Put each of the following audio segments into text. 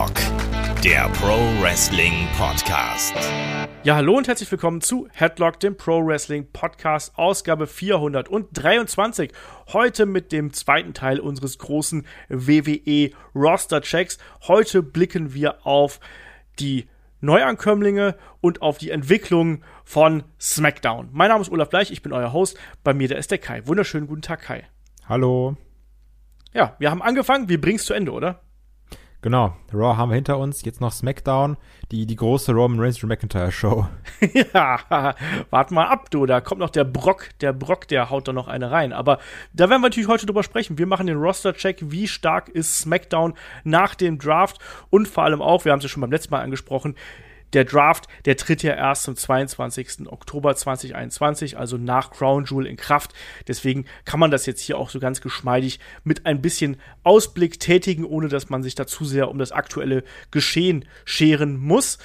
Headlock, der Pro Wrestling Podcast. Ja, hallo und herzlich willkommen zu Headlock, dem Pro Wrestling Podcast, Ausgabe 423. Heute mit dem zweiten Teil unseres großen WWE Roster Checks. Heute blicken wir auf die Neuankömmlinge und auf die Entwicklung von SmackDown. Mein Name ist Olaf Bleich, ich bin euer Host. Bei mir, der ist der Kai. Wunderschönen guten Tag, Kai. Hallo. Ja, wir haben angefangen, wir bringen es zu Ende, oder? Genau, Raw haben wir hinter uns, jetzt noch SmackDown, die, die große Roman Reigns McIntyre Show. ja, wart mal ab, du, da kommt noch der Brock, der Brock, der haut da noch eine rein. Aber da werden wir natürlich heute drüber sprechen. Wir machen den Roster-Check, wie stark ist SmackDown nach dem Draft und vor allem auch, wir haben es ja schon beim letzten Mal angesprochen, der Draft, der tritt ja erst zum 22. Oktober 2021, also nach Crown Jewel in Kraft. Deswegen kann man das jetzt hier auch so ganz geschmeidig mit ein bisschen Ausblick tätigen, ohne dass man sich da zu sehr um das aktuelle Geschehen scheren muss.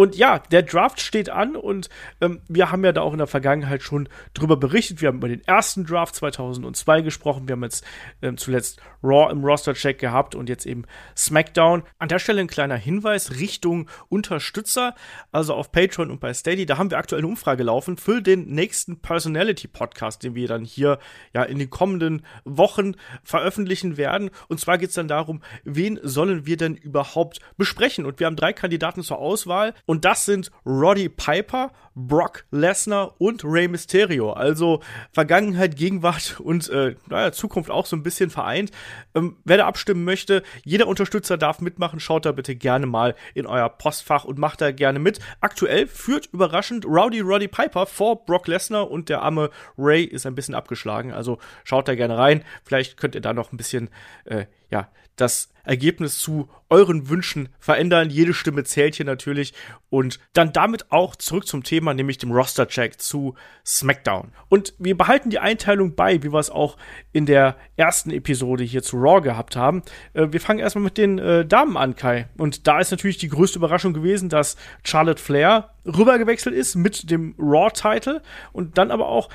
Und ja, der Draft steht an und ähm, wir haben ja da auch in der Vergangenheit schon drüber berichtet. Wir haben über den ersten Draft 2002 gesprochen. Wir haben jetzt ähm, zuletzt Raw im Roster-Check gehabt und jetzt eben SmackDown. An der Stelle ein kleiner Hinweis Richtung Unterstützer, also auf Patreon und bei Steady. Da haben wir aktuell eine Umfrage laufen für den nächsten Personality-Podcast, den wir dann hier ja in den kommenden Wochen veröffentlichen werden. Und zwar geht es dann darum, wen sollen wir denn überhaupt besprechen? Und wir haben drei Kandidaten zur Auswahl. Und das sind Roddy Piper, Brock Lesnar und Rey Mysterio. Also Vergangenheit, Gegenwart und äh, naja, Zukunft auch so ein bisschen vereint. Ähm, wer da abstimmen möchte, jeder Unterstützer darf mitmachen. Schaut da bitte gerne mal in euer Postfach und macht da gerne mit. Aktuell führt überraschend Rowdy Roddy Piper vor Brock Lesnar und der arme Ray ist ein bisschen abgeschlagen. Also schaut da gerne rein. Vielleicht könnt ihr da noch ein bisschen, äh, ja, das Ergebnis zu euren Wünschen verändern. Jede Stimme zählt hier natürlich. Und dann damit auch zurück zum Thema, nämlich dem Roster-Check zu SmackDown. Und wir behalten die Einteilung bei, wie wir es auch in der ersten Episode hier zu Raw gehabt haben. Äh, wir fangen erstmal mit den äh, Damen an, Kai. Und da ist natürlich die größte Überraschung gewesen, dass Charlotte Flair rübergewechselt ist mit dem Raw-Title und dann aber auch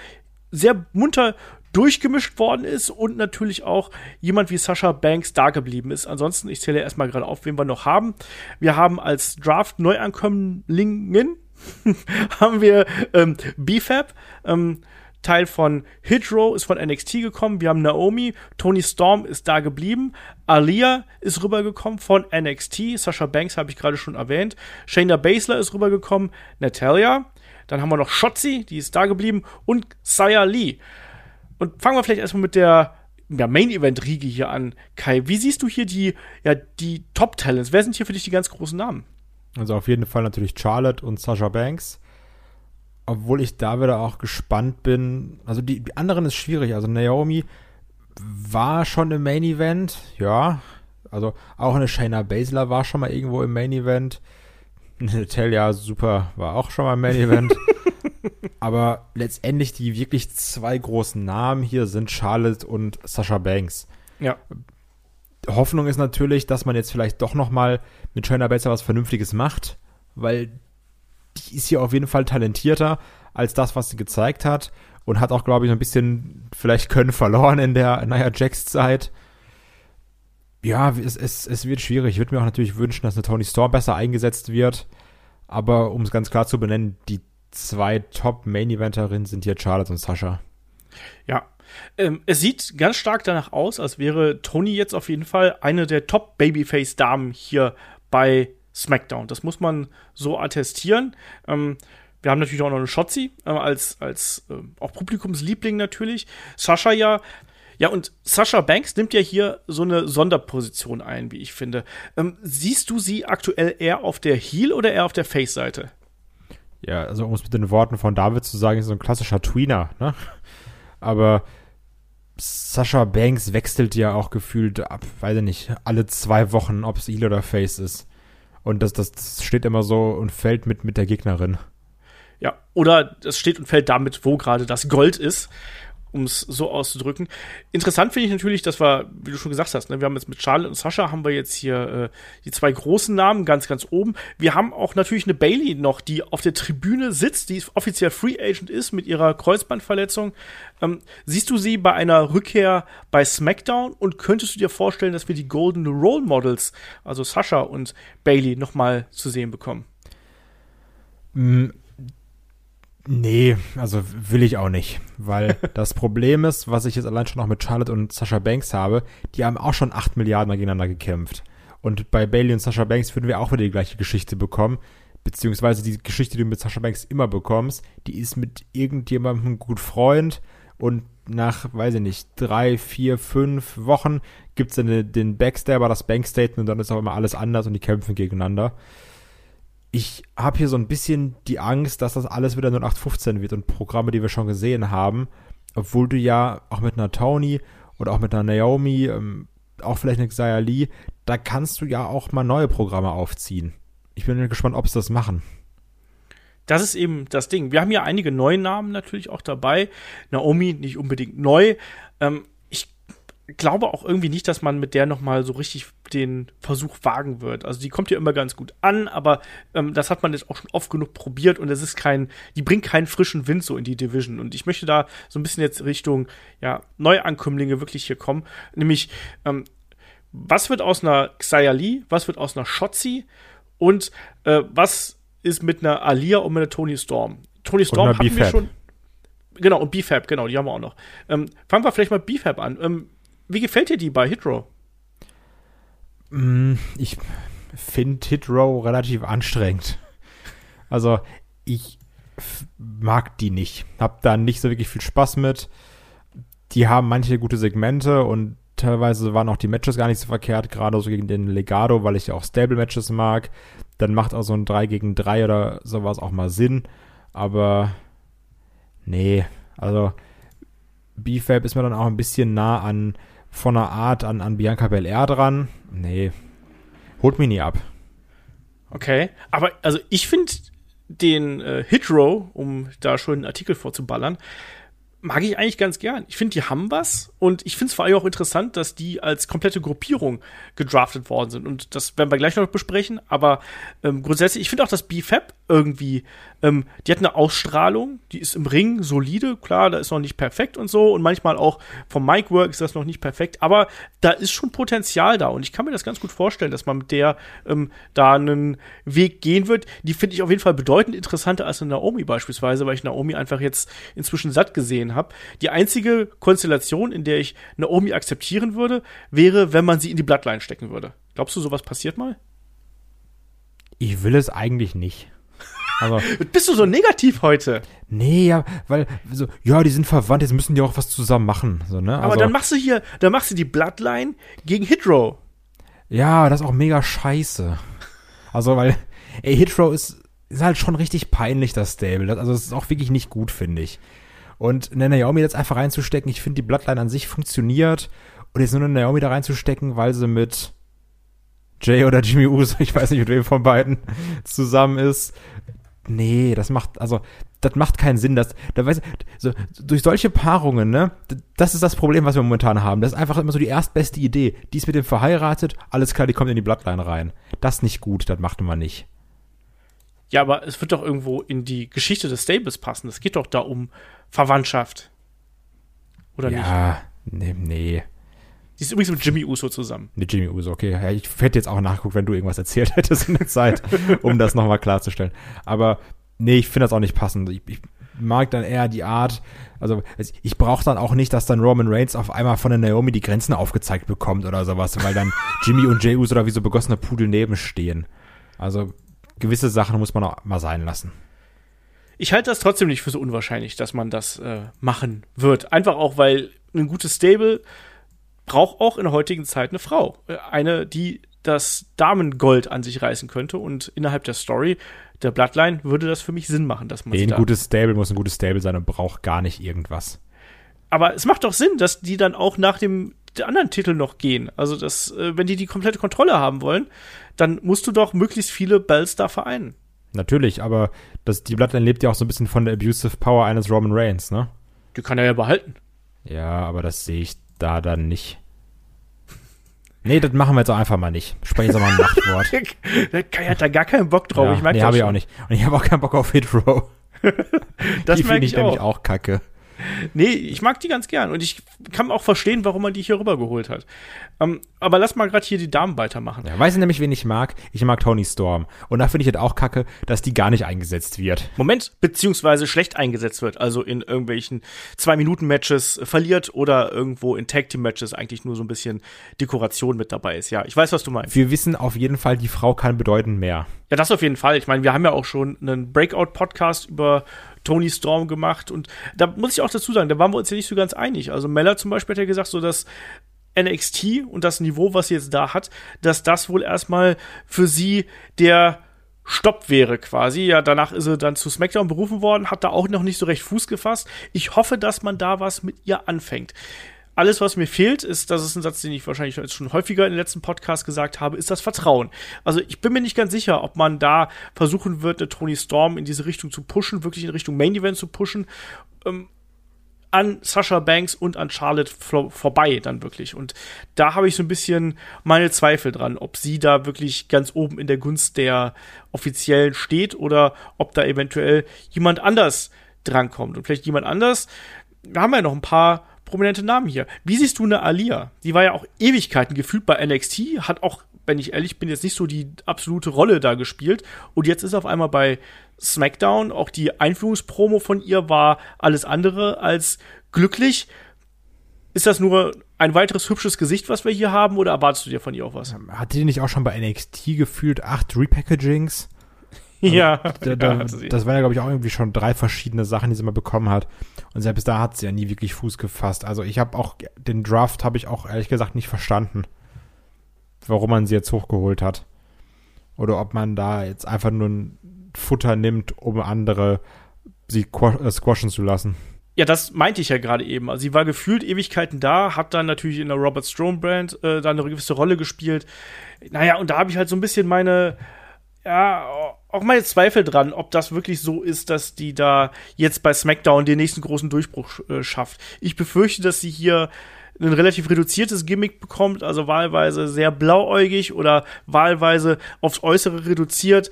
sehr munter durchgemischt worden ist und natürlich auch jemand wie Sascha Banks da geblieben ist. Ansonsten, ich zähle erstmal gerade auf, wen wir noch haben. Wir haben als Draft Neuankömmlingen haben wir ähm, BFAB, ähm, Teil von Hitro, ist von NXT gekommen. Wir haben Naomi, Tony Storm ist da geblieben. Alia ist rübergekommen von NXT. Sascha Banks habe ich gerade schon erwähnt. Shayna Baszler ist rübergekommen. Natalia. Dann haben wir noch Shotzi, die ist da geblieben. Und Saya Lee. Und fangen wir vielleicht erstmal mit der ja, Main-Event-Riege hier an. Kai, wie siehst du hier die, ja, die Top-Talents? Wer sind hier für dich die ganz großen Namen? Also auf jeden Fall natürlich Charlotte und Sasha Banks. Obwohl ich da wieder auch gespannt bin. Also die, die anderen ist schwierig. Also Naomi war schon im Main Event, ja. Also auch eine Shayna Baszler war schon mal irgendwo im Main Event. Natalia super war auch schon mal im Main Event. Aber letztendlich die wirklich zwei großen Namen hier sind Charlotte und Sasha Banks. Ja. Hoffnung ist natürlich, dass man jetzt vielleicht doch noch mal mit Shayna Baszler was Vernünftiges macht, weil die ist hier auf jeden Fall talentierter als das, was sie gezeigt hat und hat auch, glaube ich, ein bisschen vielleicht Können verloren in der Nia Jax Zeit. Ja, es, es, es wird schwierig. Ich würde mir auch natürlich wünschen, dass eine Tony Storm besser eingesetzt wird. Aber um es ganz klar zu benennen, die zwei Top-Main-Eventerinnen sind hier Charlotte und Sascha. Ja. Ähm, es sieht ganz stark danach aus, als wäre Tony jetzt auf jeden Fall eine der Top-Babyface-Damen hier bei SmackDown. Das muss man so attestieren. Ähm, wir haben natürlich auch noch eine Shotzi äh, als, als äh, auch Publikumsliebling natürlich. Sascha ja. Ja, und Sascha Banks nimmt ja hier so eine Sonderposition ein, wie ich finde. Ähm, siehst du sie aktuell eher auf der Heel- oder eher auf der Face-Seite? Ja, also um es mit den Worten von David zu sagen, ist so ein klassischer Tweener, ne? Aber Sascha Banks wechselt ja auch gefühlt ab, weiß ich nicht, alle zwei Wochen, ob es Heel oder Face ist. Und das, das, das steht immer so und fällt mit, mit der Gegnerin. Ja, oder es steht und fällt damit, wo gerade das Gold ist. Um es so auszudrücken. Interessant finde ich natürlich, dass wir, wie du schon gesagt hast, ne, wir haben jetzt mit Charlotte und Sascha haben wir jetzt hier äh, die zwei großen Namen ganz, ganz oben. Wir haben auch natürlich eine Bailey noch, die auf der Tribüne sitzt, die offiziell Free Agent ist mit ihrer Kreuzbandverletzung. Ähm, siehst du sie bei einer Rückkehr bei SmackDown und könntest du dir vorstellen, dass wir die Golden Role Models, also Sascha und Bailey, nochmal zu sehen bekommen? Mm, Nee, also will ich auch nicht, weil das Problem ist, was ich jetzt allein schon auch mit Charlotte und Sasha Banks habe, die haben auch schon 8 Milliarden mal gegeneinander gekämpft. Und bei Bailey und Sasha Banks würden wir auch wieder die gleiche Geschichte bekommen, beziehungsweise die Geschichte, die du mit Sasha Banks immer bekommst, die ist mit irgendjemandem gut Freund und nach, weiß ich nicht, drei, vier, fünf Wochen gibt's dann den Backstabber, das Bankstatement und dann ist auch immer alles anders und die kämpfen gegeneinander ich habe hier so ein bisschen die Angst, dass das alles wieder 0815 wird und Programme, die wir schon gesehen haben, obwohl du ja auch mit einer Tony oder auch mit einer Naomi, ähm, auch vielleicht eine Xia Lee, da kannst du ja auch mal neue Programme aufziehen. Ich bin gespannt, ob sie das machen. Das ist eben das Ding. Wir haben ja einige neue Namen natürlich auch dabei. Naomi nicht unbedingt neu. Ähm, glaube auch irgendwie nicht, dass man mit der noch mal so richtig den Versuch wagen wird. Also die kommt ja immer ganz gut an, aber ähm, das hat man jetzt auch schon oft genug probiert und es ist kein, die bringt keinen frischen Wind so in die Division. Und ich möchte da so ein bisschen jetzt Richtung ja Neuankömmlinge wirklich hier kommen, nämlich ähm, was wird aus einer Xia Lee, was wird aus einer Shotzi und äh, was ist mit einer Alia und mit einer Tony Storm? Tony Storm hatten wir schon. Genau, und BFAB, genau, die haben wir auch noch. Ähm, fangen wir vielleicht mal BFAB an. Ähm, wie gefällt dir die bei Hitrow? Mm, ich finde Hitrow relativ anstrengend. Also, ich mag die nicht. Hab da nicht so wirklich viel Spaß mit. Die haben manche gute Segmente und teilweise waren auch die Matches gar nicht so verkehrt, gerade so gegen den Legado, weil ich ja auch Stable-Matches mag. Dann macht auch so ein 3 gegen 3 oder sowas auch mal Sinn. Aber nee, also BFAB ist mir dann auch ein bisschen nah an von einer Art an, an Bianca Belair dran. Nee, holt mich nie ab. Okay, aber also ich finde den äh, Hitrow, um da schon einen Artikel vorzuballern, mag ich eigentlich ganz gern. Ich finde, die haben was und ich finde es vor allem auch interessant, dass die als komplette Gruppierung gedraftet worden sind. Und das werden wir gleich noch besprechen. Aber ähm, grundsätzlich, ich finde auch, dass BFAB irgendwie, ähm, die hat eine Ausstrahlung, die ist im Ring solide, klar, da ist noch nicht perfekt und so. Und manchmal auch vom Mic-Work ist das noch nicht perfekt. Aber da ist schon Potenzial da. Und ich kann mir das ganz gut vorstellen, dass man mit der ähm, da einen Weg gehen wird. Die finde ich auf jeden Fall bedeutend interessanter als eine Naomi beispielsweise, weil ich Naomi einfach jetzt inzwischen satt gesehen habe. Die einzige Konstellation, in der ich Naomi akzeptieren würde, wäre, wenn man sie in die Bloodline stecken würde. Glaubst du, sowas passiert mal? Ich will es eigentlich nicht. Aber Bist du so negativ heute? Nee, ja, weil, so, ja, die sind verwandt, jetzt müssen die auch was zusammen machen. So, ne? Aber also, dann machst du hier, dann machst du die Bloodline gegen Hitrow. Ja, das ist auch mega scheiße. Also, weil, ey, Hitrow ist, ist halt schon richtig peinlich, das Stable. Das, also, das ist auch wirklich nicht gut, finde ich. Und eine Naomi jetzt einfach reinzustecken, ich finde, die Bloodline an sich funktioniert. Und jetzt nur eine Naomi da reinzustecken, weil sie mit Jay oder Jimmy Uso, ich weiß nicht, mit wem von beiden zusammen ist. Nee, das macht, also, das macht keinen Sinn. Das, da weiß, so, durch solche Paarungen, ne, das ist das Problem, was wir momentan haben. Das ist einfach immer so die erstbeste Idee. Die ist mit dem verheiratet, alles klar, die kommt in die Bloodline rein. Das ist nicht gut, das macht man nicht. Ja, aber es wird doch irgendwo in die Geschichte des Stables passen. Es geht doch da um Verwandtschaft. Oder ja, nicht? Ja, nee, nee. Die ist übrigens mit Jimmy Uso zusammen. Mit Jimmy Uso, okay. Ja, ich hätte jetzt auch nachgeguckt, wenn du irgendwas erzählt hättest in der Zeit, um das nochmal klarzustellen. Aber nee, ich finde das auch nicht passend. Ich, ich mag dann eher die Art, also ich brauche dann auch nicht, dass dann Roman Reigns auf einmal von der Naomi die Grenzen aufgezeigt bekommt oder sowas, weil dann Jimmy und Jey Uso da wie so begossene Pudel nebenstehen. Also gewisse Sachen muss man auch mal sein lassen. Ich halte das trotzdem nicht für so unwahrscheinlich, dass man das äh, machen wird. Einfach auch, weil ein gutes Stable braucht auch in der heutigen Zeit eine Frau. Eine, die das Damengold an sich reißen könnte. Und innerhalb der Story, der Bloodline, würde das für mich Sinn machen, dass man. Ein gutes Stable muss ein gutes Stable sein und braucht gar nicht irgendwas. Aber es macht doch Sinn, dass die dann auch nach dem anderen Titel noch gehen. Also, dass, äh, wenn die die komplette Kontrolle haben wollen, dann musst du doch möglichst viele Bells da vereinen. Natürlich, aber das, die Bloodline lebt ja auch so ein bisschen von der abusive Power eines Roman Reigns, ne? Die kann er ja behalten. Ja, aber das sehe ich da dann nicht. Nee, das machen wir jetzt auch einfach mal nicht. Sprechen jetzt auch mal ein Machtwort. Der Kai hat da gar keinen Bock drauf. ja, ich merke nee, das habe ich auch nicht. Und ich habe auch keinen Bock auf Hit Row. Das die finde ich ich nämlich auch kacke. Nee, ich mag die ganz gern und ich kann auch verstehen, warum man die hier rübergeholt hat. Ähm, aber lass mal gerade hier die Damen weitermachen. Ja, weißt du nämlich, wen ich mag? Ich mag Tony Storm. Und da finde ich halt auch kacke, dass die gar nicht eingesetzt wird. Moment, beziehungsweise schlecht eingesetzt wird, also in irgendwelchen Zwei-Minuten-Matches verliert oder irgendwo in Tag-Team-Matches eigentlich nur so ein bisschen Dekoration mit dabei ist. Ja, ich weiß, was du meinst. Wir wissen auf jeden Fall, die Frau kann bedeuten mehr. Ja, das auf jeden Fall. Ich meine, wir haben ja auch schon einen Breakout-Podcast über Tony Storm gemacht und da muss ich auch dazu sagen, da waren wir uns ja nicht so ganz einig. Also Meller zum Beispiel hat ja gesagt, so dass NXT und das Niveau, was sie jetzt da hat, dass das wohl erstmal für sie der Stopp wäre quasi. Ja, danach ist sie dann zu SmackDown berufen worden, hat da auch noch nicht so recht Fuß gefasst. Ich hoffe, dass man da was mit ihr anfängt. Alles, was mir fehlt, ist, das ist ein Satz, den ich wahrscheinlich schon häufiger in den letzten Podcasts gesagt habe, ist das Vertrauen. Also ich bin mir nicht ganz sicher, ob man da versuchen wird, eine Tony Storm in diese Richtung zu pushen, wirklich in Richtung Main Event zu pushen, ähm, an Sasha Banks und an Charlotte vor, vorbei dann wirklich. Und da habe ich so ein bisschen meine Zweifel dran, ob sie da wirklich ganz oben in der Gunst der Offiziellen steht oder ob da eventuell jemand anders drankommt. Und vielleicht jemand anders, wir haben ja noch ein paar prominente Namen hier. Wie siehst du eine Alia? Die war ja auch Ewigkeiten gefühlt bei NXT, hat auch, wenn ich ehrlich bin, jetzt nicht so die absolute Rolle da gespielt. Und jetzt ist auf einmal bei SmackDown, auch die Einführungspromo von ihr war alles andere als glücklich. Ist das nur ein weiteres hübsches Gesicht, was wir hier haben, oder erwartest du dir von ihr auch was? Hatte die nicht auch schon bei NXT gefühlt acht Repackagings? Ja, Da, da, ja, das waren ja, glaube ich, auch irgendwie schon drei verschiedene Sachen, die sie mal bekommen hat. Und selbst da hat sie ja nie wirklich Fuß gefasst. Also ich habe auch, den Draft habe ich auch ehrlich gesagt nicht verstanden, warum man sie jetzt hochgeholt hat. Oder ob man da jetzt einfach nur ein Futter nimmt, um andere sie äh, squashen zu lassen. Ja, das meinte ich ja gerade eben. Also sie war gefühlt Ewigkeiten da, hat dann natürlich in der Robert Strome Brand äh, da eine gewisse Rolle gespielt. Naja, und da habe ich halt so ein bisschen meine, ja, auch meine Zweifel dran, ob das wirklich so ist, dass die da jetzt bei SmackDown den nächsten großen Durchbruch äh, schafft. Ich befürchte, dass sie hier ein relativ reduziertes Gimmick bekommt, also wahlweise sehr blauäugig oder wahlweise aufs Äußere reduziert.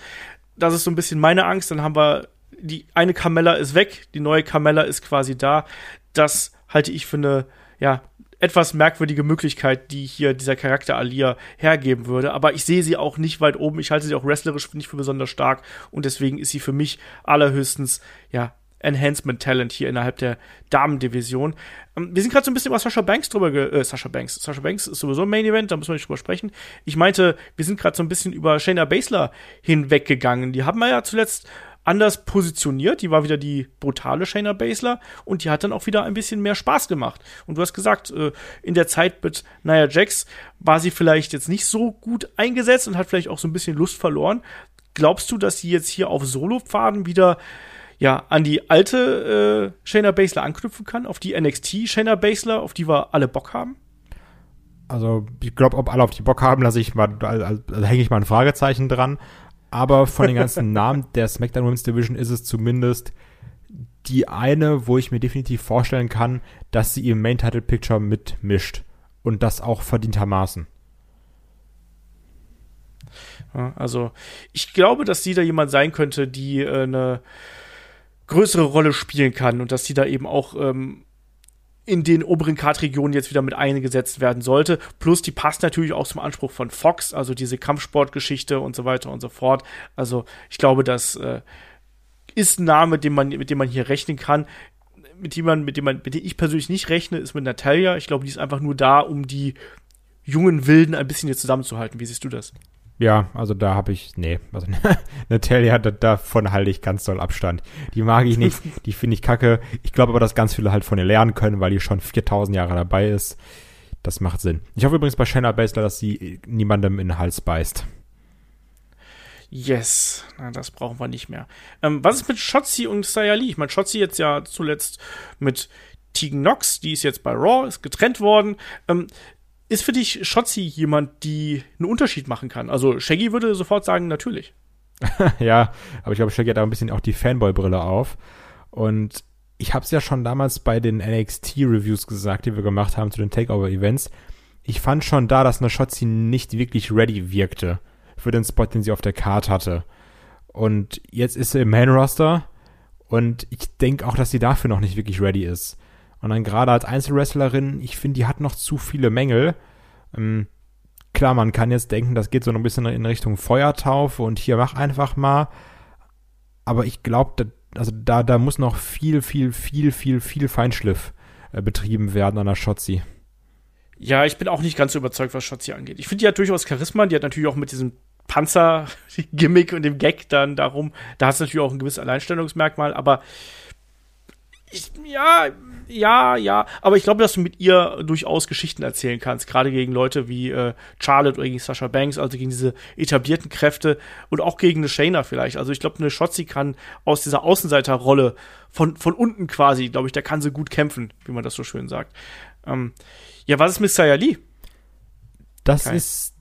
Das ist so ein bisschen meine Angst. Dann haben wir die eine Carmella ist weg, die neue Carmella ist quasi da. Das halte ich für eine, ja, etwas merkwürdige Möglichkeit, die hier dieser Charakter Alia hergeben würde. Aber ich sehe sie auch nicht weit oben. Ich halte sie auch wrestlerisch nicht für besonders stark und deswegen ist sie für mich allerhöchstens, ja, Enhancement Talent hier innerhalb der Damendivision. Ähm, wir sind gerade so ein bisschen über Sasha Banks drüber, ge äh, Sasha Banks. Sasha Banks ist sowieso ein Main Event, da müssen wir nicht drüber sprechen. Ich meinte, wir sind gerade so ein bisschen über Shayna Baszler hinweggegangen. Die haben wir ja zuletzt anders positioniert. Die war wieder die brutale Shayna Baszler und die hat dann auch wieder ein bisschen mehr Spaß gemacht. Und du hast gesagt, äh, in der Zeit mit Nia Jax war sie vielleicht jetzt nicht so gut eingesetzt und hat vielleicht auch so ein bisschen Lust verloren. Glaubst du, dass sie jetzt hier auf Solopfaden wieder ja, an die alte äh, Shayna Baszler anknüpfen kann, auf die NXT Shayna Baszler, auf die wir alle Bock haben? Also ich glaube, ob alle auf die Bock haben, lasse ich mal, also, also hänge ich mal ein Fragezeichen dran. Aber von den ganzen Namen der SmackDown Women's Division ist es zumindest die eine, wo ich mir definitiv vorstellen kann, dass sie im Main Title Picture mitmischt. Und das auch verdientermaßen. Also, ich glaube, dass sie da jemand sein könnte, die äh, eine größere Rolle spielen kann und dass sie da eben auch ähm, in den oberen Kartregionen jetzt wieder mit eingesetzt werden sollte. Plus, die passt natürlich auch zum Anspruch von Fox, also diese Kampfsportgeschichte und so weiter und so fort. Also, ich glaube, das äh, ist ein Name, mit dem man, mit dem man hier rechnen kann. Mit dem man, mit dem man, mit dem ich persönlich nicht rechne, ist mit Natalia. Ich glaube, die ist einfach nur da, um die jungen Wilden ein bisschen hier zusammenzuhalten. Wie siehst du das? Ja, also da habe ich, nee, also Natalia, da, davon halte ich ganz doll Abstand. Die mag ich nicht, die finde ich kacke. Ich glaube aber, dass ganz viele halt von ihr lernen können, weil die schon 4000 Jahre dabei ist. Das macht Sinn. Ich hoffe übrigens bei Shayna Baszler, dass sie niemandem in den Hals beißt. Yes, na, das brauchen wir nicht mehr. Ähm, was ist mit Shotzi und Sayali? Ich meine, Shotzi jetzt ja zuletzt mit Tegan Knox, die ist jetzt bei Raw, ist getrennt worden. Ähm, ist für dich Shotzi jemand, die einen Unterschied machen kann? Also Shaggy würde sofort sagen, natürlich. ja, aber ich glaube, Shaggy hat da ein bisschen auch die Fanboy-Brille auf. Und ich habe es ja schon damals bei den NXT-Reviews gesagt, die wir gemacht haben zu den Takeover-Events. Ich fand schon da, dass eine Shotzi nicht wirklich ready wirkte für den Spot, den sie auf der Card hatte. Und jetzt ist sie im Main-Roster und ich denke auch, dass sie dafür noch nicht wirklich ready ist. Und dann gerade als Einzelwrestlerin, ich finde, die hat noch zu viele Mängel. Ähm, klar, man kann jetzt denken, das geht so ein bisschen in Richtung Feuertaufe und hier mach einfach mal. Aber ich glaube, also da, da muss noch viel, viel, viel, viel, viel Feinschliff äh, betrieben werden an der Shotzi. Ja, ich bin auch nicht ganz so überzeugt, was Shotzi angeht. Ich finde, die hat durchaus Charisma. Die hat natürlich auch mit diesem Panzer-Gimmick und dem Gag dann darum, da hat es natürlich auch ein gewisses Alleinstellungsmerkmal, aber ich, ja, ja, ja, aber ich glaube, dass du mit ihr durchaus Geschichten erzählen kannst, gerade gegen Leute wie äh, Charlotte oder gegen Sasha Banks, also gegen diese etablierten Kräfte und auch gegen eine Shayna vielleicht. Also ich glaube, eine Shotzi kann aus dieser Außenseiterrolle von, von unten quasi, glaube ich, da kann sie gut kämpfen, wie man das so schön sagt. Ähm, ja, was ist mit Saya Lee? Das okay. ist,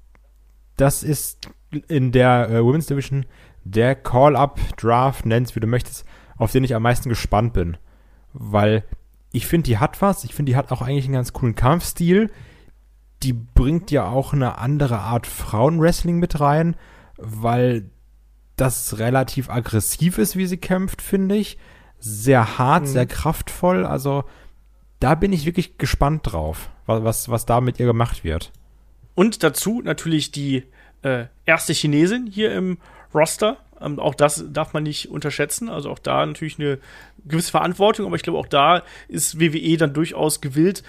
das ist in der äh, Women's Division der Call-Up-Draft, nenn's wie du möchtest, auf den ich am meisten gespannt bin. Weil ich finde, die hat was. Ich finde, die hat auch eigentlich einen ganz coolen Kampfstil. Die bringt ja auch eine andere Art Frauenwrestling mit rein, weil das relativ aggressiv ist, wie sie kämpft, finde ich. Sehr hart, mhm. sehr kraftvoll. Also da bin ich wirklich gespannt drauf, was, was, da mit ihr gemacht wird. Und dazu natürlich die äh, erste Chinesin hier im Roster. Ähm, auch das darf man nicht unterschätzen. Also auch da natürlich eine gewisse Verantwortung, aber ich glaube, auch da ist WWE dann durchaus gewillt,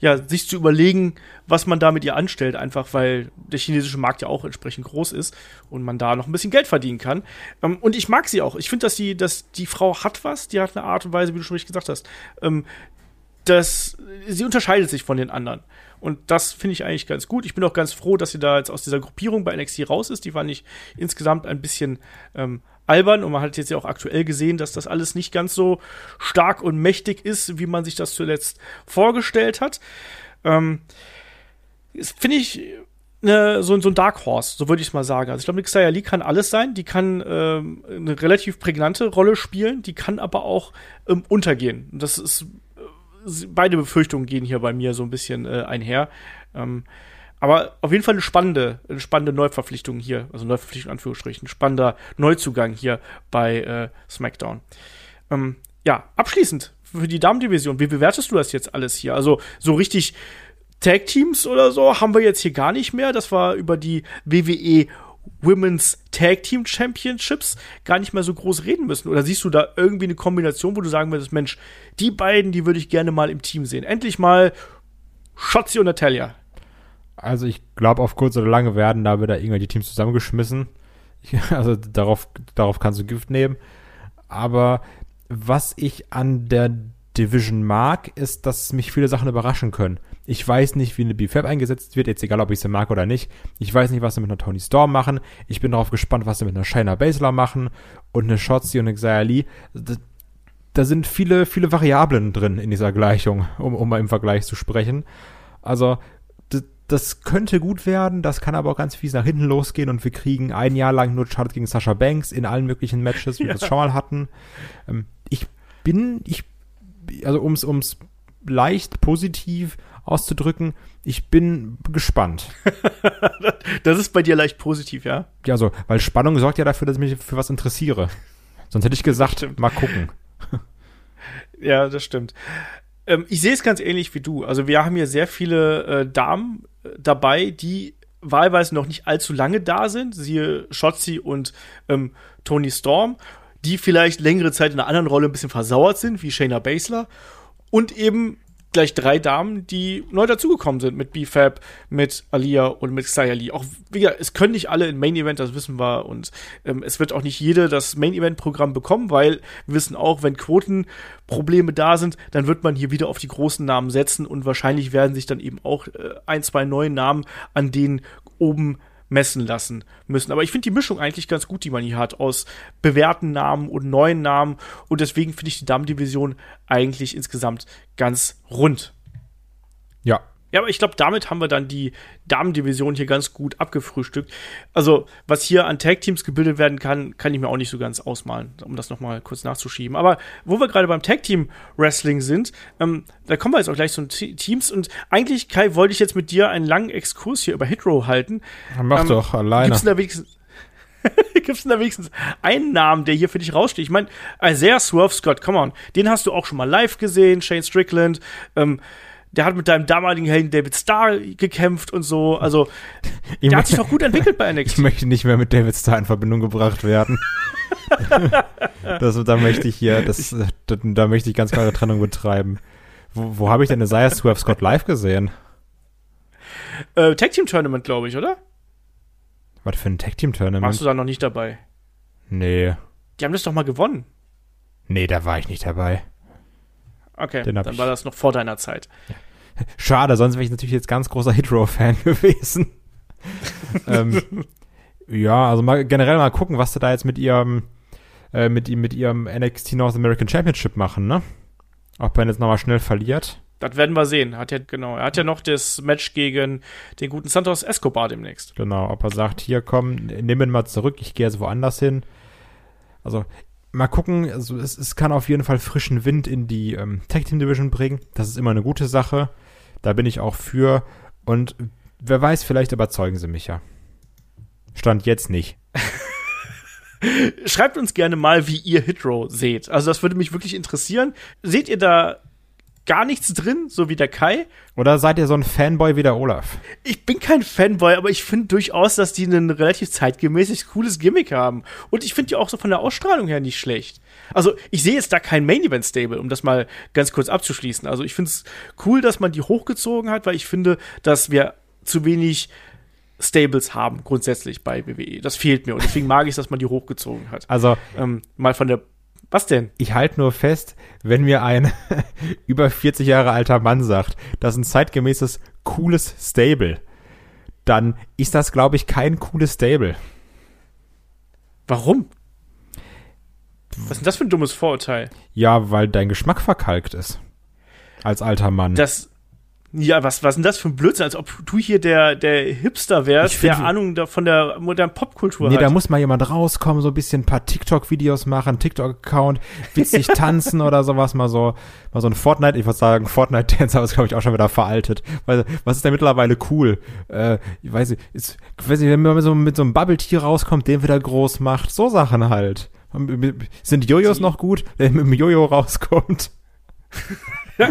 ja, sich zu überlegen, was man da mit ihr anstellt, einfach weil der chinesische Markt ja auch entsprechend groß ist und man da noch ein bisschen Geld verdienen kann. Ähm, und ich mag sie auch. Ich finde, dass die, dass die Frau hat was, die hat eine Art und Weise, wie du schon richtig gesagt hast, ähm, dass sie unterscheidet sich von den anderen. Und das finde ich eigentlich ganz gut. Ich bin auch ganz froh, dass sie da jetzt aus dieser Gruppierung bei NXT raus ist. Die fand ich insgesamt ein bisschen ähm, albern und man hat jetzt ja auch aktuell gesehen, dass das alles nicht ganz so stark und mächtig ist, wie man sich das zuletzt vorgestellt hat. Ähm, finde ich ne, so, so ein Dark Horse, so würde ich es mal sagen. Also ich glaube, Xia Lee kann alles sein. Die kann ähm, eine relativ prägnante Rolle spielen, die kann aber auch ähm, untergehen. Das ist beide Befürchtungen gehen hier bei mir so ein bisschen äh, einher. Ähm, aber auf jeden Fall eine spannende, eine spannende Neuverpflichtung hier, also Neuverpflichtung in Anführungsstrichen, spannender Neuzugang hier bei äh, SmackDown. Ähm, ja, abschließend für die Damendivision, wie bewertest du das jetzt alles hier? Also so richtig Tag Teams oder so haben wir jetzt hier gar nicht mehr. Das war über die WWE Women's Tag Team Championships gar nicht mehr so groß reden müssen? Oder siehst du da irgendwie eine Kombination, wo du sagen würdest, Mensch, die beiden, die würde ich gerne mal im Team sehen. Endlich mal Shotzi und Natalia. Also ich glaube, auf kurz oder lange werden da wieder irgendwelche Teams zusammengeschmissen. also darauf, darauf kannst du Gift nehmen. Aber was ich an der Division mag, ist, dass mich viele Sachen überraschen können. Ich weiß nicht, wie eine BFAB eingesetzt wird, jetzt egal, ob ich sie mag oder nicht. Ich weiß nicht, was sie mit einer Tony Storm machen. Ich bin darauf gespannt, was sie mit einer Shayna Baszler machen und eine Shotzi und eine Xia Lee. Da sind viele, viele Variablen drin in dieser Gleichung, um, um mal im Vergleich zu sprechen. Also, das könnte gut werden, das kann aber auch ganz fies nach hinten losgehen und wir kriegen ein Jahr lang nur Charlotte gegen Sasha Banks in allen möglichen Matches, wie ja. wir es schon mal hatten. Ähm, ich bin, ich, also ums, ums leicht positiv auszudrücken. Ich bin gespannt. das ist bei dir leicht positiv, ja? Ja, so, weil Spannung sorgt ja dafür, dass ich mich für was interessiere. Sonst hätte ich gesagt, mal gucken. ja, das stimmt. Ähm, ich sehe es ganz ähnlich wie du. Also wir haben hier sehr viele äh, Damen dabei, die wahlweise noch nicht allzu lange da sind. Siehe Shotzi und ähm, Tony Storm, die vielleicht längere Zeit in einer anderen Rolle ein bisschen versauert sind, wie Shayna Baszler. Und eben gleich drei Damen, die neu dazugekommen sind mit BFAB, mit Alia und mit Xia Lee. Auch, wie gesagt, es können nicht alle in Main Event, das wissen wir. Und ähm, es wird auch nicht jede das Main Event Programm bekommen, weil wir wissen auch, wenn Quotenprobleme da sind, dann wird man hier wieder auf die großen Namen setzen und wahrscheinlich werden sich dann eben auch äh, ein, zwei neue Namen an denen oben messen lassen müssen. Aber ich finde die Mischung eigentlich ganz gut, die man hier hat, aus bewährten Namen und neuen Namen. Und deswegen finde ich die Damen-Division eigentlich insgesamt ganz rund. Ja. Aber ich glaube, damit haben wir dann die Damendivision hier ganz gut abgefrühstückt. Also, was hier an Tag-Teams gebildet werden kann, kann ich mir auch nicht so ganz ausmalen, um das nochmal kurz nachzuschieben. Aber wo wir gerade beim Tag-Team-Wrestling sind, ähm, da kommen wir jetzt auch gleich zu den Teams. Und eigentlich, Kai, wollte ich jetzt mit dir einen langen Exkurs hier über Hitro halten. Mach ähm, doch alleine. Gibt's da wenigstens Gibt es da wenigstens einen Namen, der hier für dich raussteht? Ich meine, Isaiah Swerve Scott, come on, den hast du auch schon mal live gesehen, Shane Strickland. Ähm, der hat mit deinem damaligen Helden David Starr gekämpft und so. Also, ich der hat sich doch gut entwickelt bei NXT. Ich möchte nicht mehr mit David Starr in Verbindung gebracht werden. das, da möchte ich hier, das, da, da möchte ich ganz klare Trennung betreiben. Wo, wo habe ich denn Isaiah Swerve Scott live gesehen? Äh, Tag Team Tournament, glaube ich, oder? Was für ein Tag Team Tournament? Warst du da noch nicht dabei? Nee. Die haben das doch mal gewonnen. Nee, da war ich nicht dabei. Okay, dann war das noch vor deiner Zeit. Schade, sonst wäre ich natürlich jetzt ganz großer Hitro-Fan gewesen. ähm, ja, also mal generell mal gucken, was sie da jetzt mit ihrem äh, mit, mit ihrem NXT North American Championship machen, ne? Ob er jetzt nochmal schnell verliert. Das werden wir sehen. Hat ja, genau, er hat ja noch das Match gegen den guten Santos Escobar demnächst. Genau, ob er sagt, hier komm, nimm ihn mal zurück, ich gehe jetzt woanders hin. Also, mal gucken, also es, es kann auf jeden Fall frischen Wind in die ähm, Tag Team Division bringen. Das ist immer eine gute Sache. Da bin ich auch für. Und wer weiß, vielleicht überzeugen sie mich ja. Stand jetzt nicht. Schreibt uns gerne mal, wie ihr Hitro seht. Also das würde mich wirklich interessieren. Seht ihr da gar nichts drin, so wie der Kai. Oder seid ihr so ein Fanboy wie der Olaf? Ich bin kein Fanboy, aber ich finde durchaus, dass die ein relativ zeitgemäßig cooles Gimmick haben. Und ich finde die auch so von der Ausstrahlung her nicht schlecht. Also, ich sehe jetzt da kein Main-Event-Stable, um das mal ganz kurz abzuschließen. Also, ich finde es cool, dass man die hochgezogen hat, weil ich finde, dass wir zu wenig Stables haben, grundsätzlich bei WWE. Das fehlt mir und deswegen mag ich dass man die hochgezogen hat. Also, ähm, mal von der was denn? Ich halte nur fest, wenn mir ein über 40 Jahre alter Mann sagt, das ist ein zeitgemäßes, cooles Stable, dann ist das, glaube ich, kein cooles Stable. Warum? Was ist denn das für ein dummes Vorurteil? Ja, weil dein Geschmack verkalkt ist. Als alter Mann. Das, ja, was, was ist denn das für ein Blödsinn? Als ob du hier der, der Hipster wärst, der Ahnung da, von der modernen Popkultur nee, hat. Nee, da muss mal jemand rauskommen, so ein bisschen ein paar TikTok-Videos machen, TikTok-Account, witzig tanzen oder sowas, mal so, mal so ein Fortnite, ich würde sagen, Fortnite-Dance, aber ist, glaube ich, auch schon wieder veraltet. Weil, was ist denn mittlerweile cool? Äh, ich weiß nicht, ist, weiß nicht, wenn man so mit so einem Bubble-Tier rauskommt, den wieder groß macht, so Sachen halt. Sind Jojos noch gut, wenn mit dem Jojo rauskommt?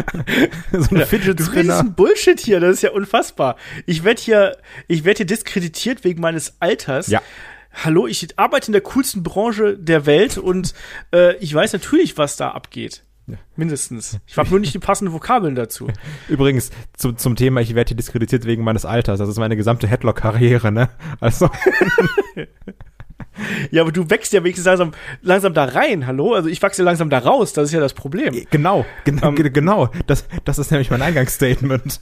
so ein Fidget Spinner. Du redest Bullshit hier, das ist ja unfassbar. Ich werde hier, ich werde hier diskreditiert wegen meines Alters. Ja. Hallo, ich arbeite in der coolsten Branche der Welt und äh, ich weiß natürlich, was da abgeht. Ja. Mindestens. Ich habe nur nicht die passenden Vokabeln dazu. Übrigens, zu, zum Thema, ich werde hier diskreditiert wegen meines Alters. Das ist meine gesamte Headlock-Karriere, ne? Also. Ja, aber du wächst ja wenigstens langsam, langsam da rein, hallo? Also ich wachse langsam da raus, das ist ja das Problem. Genau, genau, um, genau. Das, das ist nämlich mein Eingangsstatement.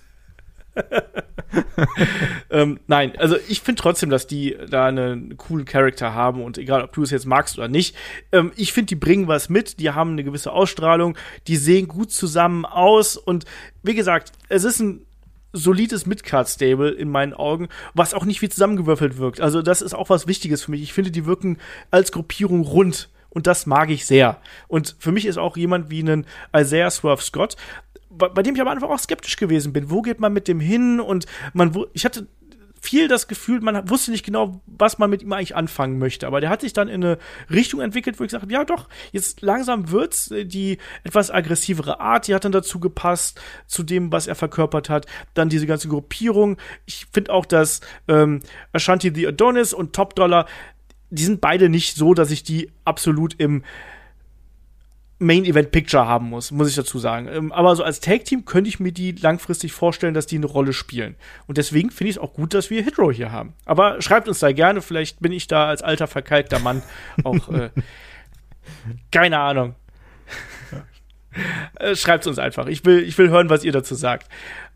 ähm, nein, also ich finde trotzdem, dass die da einen coolen Charakter haben und egal, ob du es jetzt magst oder nicht, ähm, ich finde, die bringen was mit, die haben eine gewisse Ausstrahlung, die sehen gut zusammen aus und wie gesagt, es ist ein solides Midcard-Stable in meinen Augen, was auch nicht wie zusammengewürfelt wirkt. Also das ist auch was Wichtiges für mich. Ich finde, die wirken als Gruppierung rund und das mag ich sehr. Und für mich ist auch jemand wie ein Isaiah Swerve Scott, bei, bei dem ich am Anfang auch skeptisch gewesen bin. Wo geht man mit dem hin? Und man, ich hatte viel das Gefühl, man wusste nicht genau, was man mit ihm eigentlich anfangen möchte. Aber der hat sich dann in eine Richtung entwickelt, wo ich gesagt habe, ja doch, jetzt langsam wird's äh, die etwas aggressivere Art, die hat dann dazu gepasst, zu dem, was er verkörpert hat. Dann diese ganze Gruppierung. Ich finde auch, dass ähm, Ashanti the Adonis und Top Dollar, die sind beide nicht so, dass ich die absolut im Main Event Picture haben muss, muss ich dazu sagen. Ähm, aber so als Tag Team könnte ich mir die langfristig vorstellen, dass die eine Rolle spielen. Und deswegen finde ich es auch gut, dass wir Hitro hier haben. Aber schreibt uns da gerne, vielleicht bin ich da als alter verkalkter Mann auch äh, keine Ahnung. äh, schreibt uns einfach. Ich will, ich will hören, was ihr dazu sagt.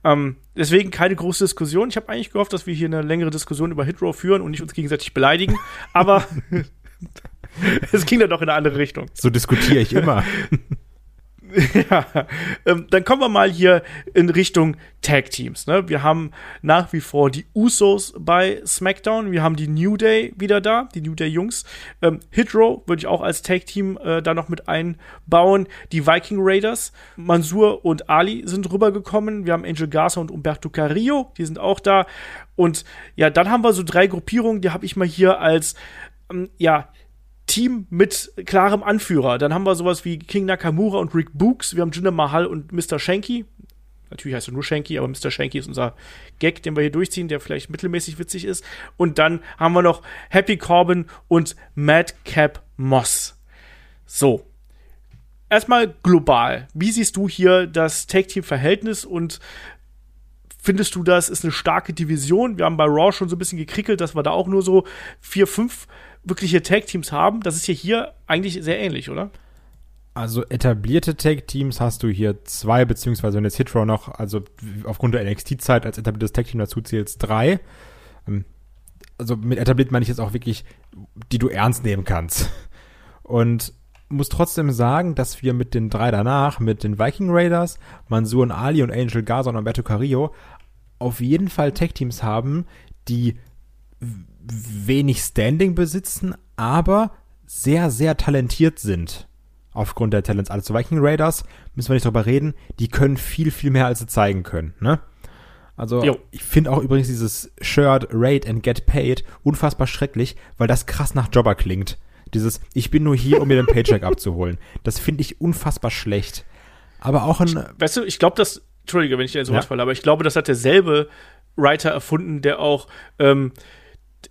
Ähm, deswegen keine große Diskussion. Ich habe eigentlich gehofft, dass wir hier eine längere Diskussion über Hitro führen und nicht uns gegenseitig beleidigen. Aber es ging dann doch in eine andere Richtung. So diskutiere ich immer. ja, ähm, dann kommen wir mal hier in Richtung Tag Teams. Ne? Wir haben nach wie vor die Usos bei SmackDown. Wir haben die New Day wieder da, die New Day Jungs. Ähm, Hitro würde ich auch als Tag Team äh, da noch mit einbauen. Die Viking Raiders, Mansur und Ali sind rübergekommen. Wir haben Angel Garza und Umberto Carrillo, die sind auch da. Und ja, dann haben wir so drei Gruppierungen, die habe ich mal hier als ähm, ja, Team mit klarem Anführer. Dann haben wir sowas wie King Nakamura und Rick Books. Wir haben Jinder Mahal und Mr. Shanky. Natürlich heißt er nur Shanky, aber Mr. Shanky ist unser Gag, den wir hier durchziehen, der vielleicht mittelmäßig witzig ist. Und dann haben wir noch Happy Corbin und Madcap Moss. So. Erstmal global. Wie siehst du hier das Tag-Team-Verhältnis und findest du, das ist eine starke Division? Wir haben bei Raw schon so ein bisschen gekrickelt, dass wir da auch nur so vier, fünf wirkliche Tag-Teams haben. Das ist ja hier eigentlich sehr ähnlich, oder? Also etablierte Tag-Teams hast du hier zwei, beziehungsweise wenn jetzt Hitrow noch, also aufgrund der NXT-Zeit als etabliertes Tag-Team dazu zählst, drei. Ähm, also mit etabliert meine ich jetzt auch wirklich, die du ernst nehmen kannst. Und muss trotzdem sagen, dass wir mit den drei danach, mit den Viking Raiders, Mansur und Ali und Angel Gaza und Alberto Carrillo, auf jeden Fall Tag-Teams haben, die wenig Standing besitzen, aber sehr, sehr talentiert sind. Aufgrund der Talents. Also Viking Raiders, müssen wir nicht drüber reden, die können viel, viel mehr, als sie zeigen können, ne? Also, jo. ich finde auch übrigens dieses Shirt, Raid and Get Paid unfassbar schrecklich, weil das krass nach Jobber klingt. Dieses, ich bin nur hier, um mir den Paycheck abzuholen. Das finde ich unfassbar schlecht. Aber auch ein. Weißt du, ich glaube, das, Entschuldige, wenn ich dir sowas ja. falle, aber ich glaube, das hat derselbe Writer erfunden, der auch ähm,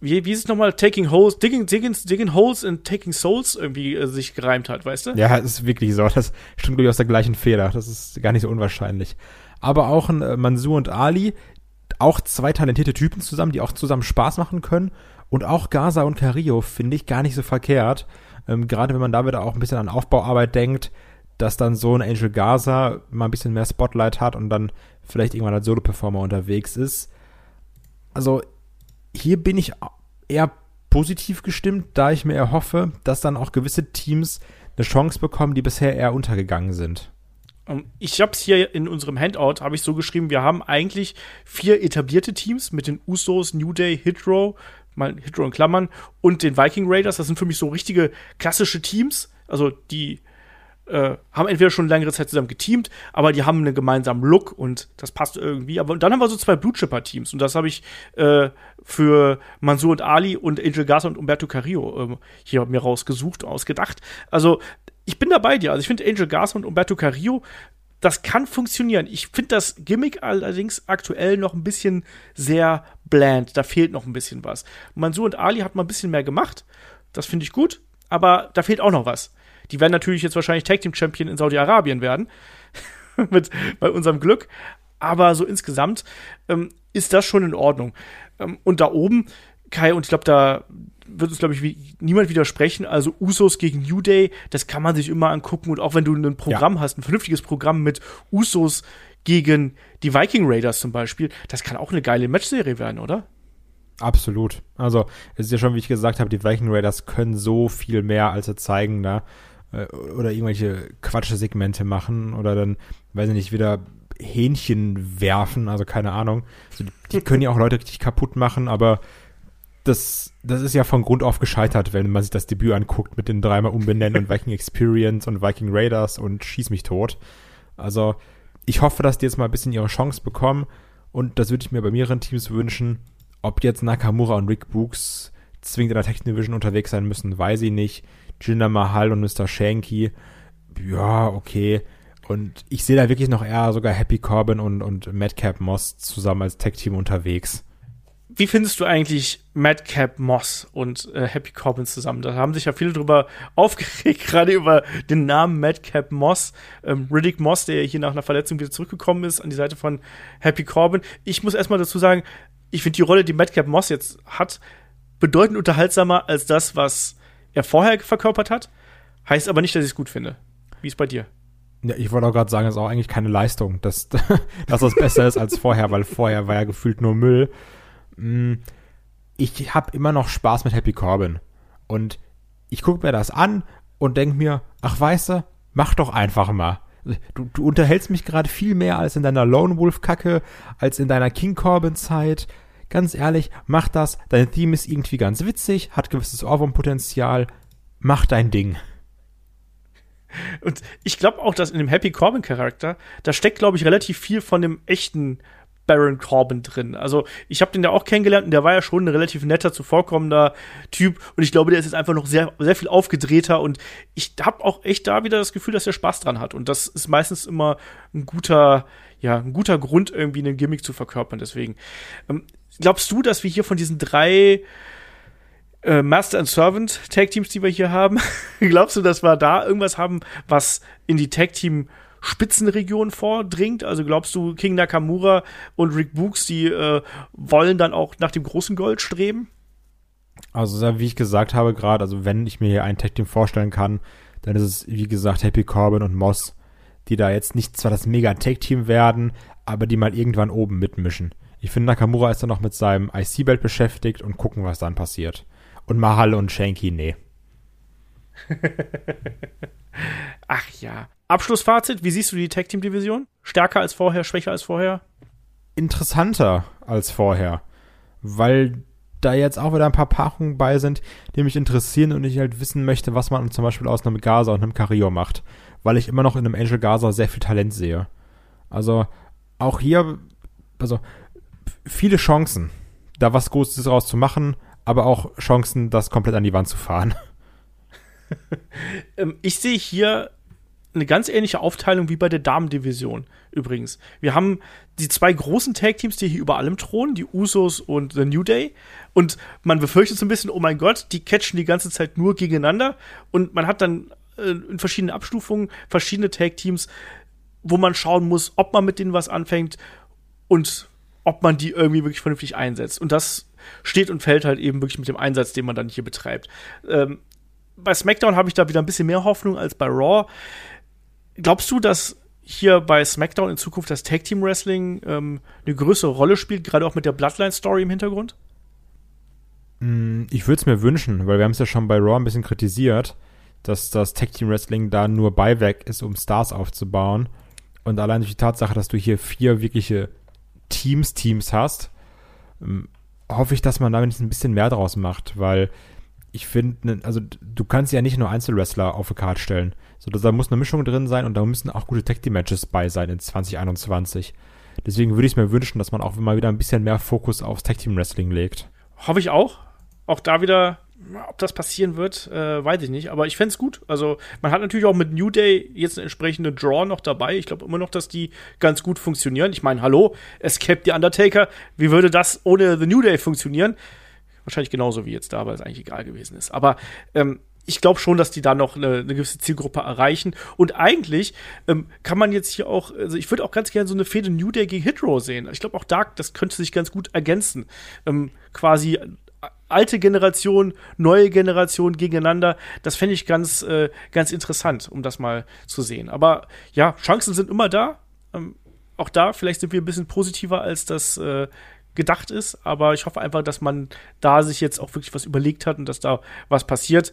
wie, wie ist es nochmal, Taking Holes, digging, digging, digging Holes and Taking Souls irgendwie äh, sich gereimt hat, weißt du? Ja, das ist wirklich so. Das stimmt, glaube ich, aus der gleichen Feder. Das ist gar nicht so unwahrscheinlich. Aber auch ein äh, Mansur und Ali, auch zwei talentierte Typen zusammen, die auch zusammen Spaß machen können. Und auch Gaza und Carillo finde ich gar nicht so verkehrt. Ähm, Gerade wenn man da wieder auch ein bisschen an Aufbauarbeit denkt, dass dann so ein Angel Gaza mal ein bisschen mehr Spotlight hat und dann vielleicht irgendwann als Solo-Performer unterwegs ist. Also hier bin ich eher positiv gestimmt, da ich mir erhoffe, dass dann auch gewisse Teams eine Chance bekommen, die bisher eher untergegangen sind. Ähm, ich habe es hier in unserem Handout, habe ich so geschrieben, wir haben eigentlich vier etablierte Teams mit den Usos, New Day, Hitro, mal Hitro in Klammern, und den Viking Raiders. Das sind für mich so richtige klassische Teams, also die äh, haben entweder schon längere Zeit zusammen geteamt, aber die haben einen gemeinsamen Look und das passt irgendwie. Aber dann haben wir so zwei Blue Chipper Teams und das habe ich äh, für Mansur und Ali und Angel Garza und Umberto Carrillo äh, hier mir rausgesucht, ausgedacht. Also ich bin da bei dir. Also ich finde Angel Garza und Umberto Carrillo das kann funktionieren. Ich finde das Gimmick allerdings aktuell noch ein bisschen sehr bland. Da fehlt noch ein bisschen was. Mansur und Ali hat mal ein bisschen mehr gemacht. Das finde ich gut. Aber da fehlt auch noch was. Die werden natürlich jetzt wahrscheinlich Tag Team Champion in Saudi-Arabien werden. Mit, bei unserem Glück. Aber so insgesamt ähm, ist das schon in Ordnung. Ähm, und da oben, Kai, und ich glaube, da wird uns, glaube ich, wie, niemand widersprechen. Also Usos gegen New Day, das kann man sich immer angucken. Und auch wenn du ein Programm ja. hast, ein vernünftiges Programm mit Usos gegen die Viking Raiders zum Beispiel, das kann auch eine geile Matchserie werden, oder? Absolut. Also, es ist ja schon, wie ich gesagt habe, die Viking Raiders können so viel mehr, als sie zeigen da. Äh, oder irgendwelche Quatsch-Segmente machen oder dann, weiß ich nicht, wieder Hähnchen werfen, also keine Ahnung. Also die können ja auch Leute richtig kaputt machen, aber das, das ist ja von Grund auf gescheitert, wenn man sich das Debüt anguckt mit den dreimal umbenennen und Viking Experience und Viking Raiders und Schieß mich tot. Also ich hoffe, dass die jetzt mal ein bisschen ihre Chance bekommen und das würde ich mir bei mehreren Teams wünschen. Ob jetzt Nakamura und Rick Books zwingend in der Tech Division unterwegs sein müssen, weiß ich nicht. Jinder Mahal und Mr. Shanky, ja, okay. Und ich sehe da wirklich noch eher sogar Happy Corbin und, und Madcap Moss zusammen als Tech-Team unterwegs. Wie findest du eigentlich Madcap Moss und äh, Happy Corbin zusammen? Da haben sich ja viele drüber aufgeregt, gerade über den Namen Madcap Moss. Ähm, Riddick Moss, der hier nach einer Verletzung wieder zurückgekommen ist, an die Seite von Happy Corbin. Ich muss erstmal dazu sagen, ich finde die Rolle, die Madcap Moss jetzt hat, bedeutend unterhaltsamer als das, was er vorher verkörpert hat. Heißt aber nicht, dass ich es gut finde. Wie ist bei dir? Ja, ich wollte auch gerade sagen, es ist auch eigentlich keine Leistung, dass, dass das besser ist als vorher, weil vorher war ja gefühlt nur Müll. Mm, ich habe immer noch Spaß mit Happy Corbin. Und ich gucke mir das an und denke mir, ach weißt du, mach doch einfach mal. Du, du unterhältst mich gerade viel mehr als in deiner Lone Wolf-Kacke, als in deiner King Corbin-Zeit. Ganz ehrlich, mach das. Dein Theme ist irgendwie ganz witzig, hat gewisses Ohrwurm-Potenzial. Mach dein Ding. Und ich glaube auch, dass in dem Happy Corbin-Charakter, da steckt, glaube ich, relativ viel von dem echten Baron Corbin drin. Also ich habe den ja auch kennengelernt und der war ja schon ein relativ netter, zuvorkommender Typ und ich glaube, der ist jetzt einfach noch sehr, sehr viel aufgedrehter und ich habe auch echt da wieder das Gefühl, dass er Spaß dran hat und das ist meistens immer ein guter, ja, ein guter Grund, irgendwie einen Gimmick zu verkörpern. Deswegen ähm, glaubst du, dass wir hier von diesen drei äh, Master and Servant Tag Teams, die wir hier haben, glaubst du, dass wir da irgendwas haben, was in die Tag Team Spitzenregion vordringt? Also glaubst du, King Nakamura und Rick Books, die äh, wollen dann auch nach dem großen Gold streben? Also, wie ich gesagt habe gerade, also wenn ich mir hier ein Tag-Team vorstellen kann, dann ist es, wie gesagt, Happy Corbin und Moss, die da jetzt nicht zwar das Mega-Tag-Team werden, aber die mal irgendwann oben mitmischen. Ich finde, Nakamura ist dann noch mit seinem IC-Belt beschäftigt und gucken, was dann passiert. Und Mahal und Shanky, nee. Ach ja. Abschlussfazit, wie siehst du die Tag Team Division? Stärker als vorher, schwächer als vorher? Interessanter als vorher, weil da jetzt auch wieder ein paar Paarungen bei sind, die mich interessieren und ich halt wissen möchte, was man zum Beispiel aus einem Gaza und einem Carrillo macht, weil ich immer noch in einem Angel Gaza sehr viel Talent sehe. Also auch hier, also viele Chancen, da was Großes draus zu machen, aber auch Chancen, das komplett an die Wand zu fahren. Ähm, ich sehe hier eine ganz ähnliche Aufteilung wie bei der Damendivision übrigens. Wir haben die zwei großen Tag-Teams, die hier über allem thronen, die Usos und The New Day. Und man befürchtet so ein bisschen, oh mein Gott, die catchen die ganze Zeit nur gegeneinander. Und man hat dann äh, in verschiedenen Abstufungen verschiedene Tag-Teams, wo man schauen muss, ob man mit denen was anfängt und ob man die irgendwie wirklich vernünftig einsetzt. Und das steht und fällt halt eben wirklich mit dem Einsatz, den man dann hier betreibt. Ähm, bei SmackDown habe ich da wieder ein bisschen mehr Hoffnung als bei Raw. Glaubst du, dass hier bei SmackDown in Zukunft das Tag Team Wrestling ähm, eine größere Rolle spielt, gerade auch mit der Bloodline Story im Hintergrund? Mm, ich würde es mir wünschen, weil wir haben es ja schon bei Raw ein bisschen kritisiert, dass das Tag Team Wrestling da nur Beiwerk ist, um Stars aufzubauen. Und allein durch die Tatsache, dass du hier vier wirkliche Teams, Teams hast, ähm, hoffe ich, dass man damit ein bisschen mehr draus macht, weil ich finde, also du kannst ja nicht nur Einzelwrestler auf eine Karte stellen. So, da muss eine Mischung drin sein und da müssen auch gute Tag Team Matches bei sein in 2021. Deswegen würde ich es mir wünschen, dass man auch mal wieder ein bisschen mehr Fokus aufs Tag Team Wrestling legt. Hoffe ich auch. Auch da wieder, ob das passieren wird, äh, weiß ich nicht. Aber ich fände es gut. Also, man hat natürlich auch mit New Day jetzt eine entsprechende Draw noch dabei. Ich glaube immer noch, dass die ganz gut funktionieren. Ich meine, hallo, Escape the Undertaker. Wie würde das ohne The New Day funktionieren? Wahrscheinlich genauso wie jetzt da, weil es eigentlich egal gewesen ist. Aber ähm, ich glaube schon, dass die da noch eine, eine, gewisse Zielgruppe erreichen. Und eigentlich ähm, kann man jetzt hier auch, also ich würde auch ganz gerne so eine Fehde New Day gegen Hitro sehen. Ich glaube auch da, das könnte sich ganz gut ergänzen. Ähm, quasi alte Generation, neue Generation gegeneinander. Das fände ich ganz, äh, ganz interessant, um das mal zu sehen. Aber ja, Chancen sind immer da. Ähm, auch da, vielleicht sind wir ein bisschen positiver, als das äh, gedacht ist, aber ich hoffe einfach, dass man da sich jetzt auch wirklich was überlegt hat und dass da was passiert.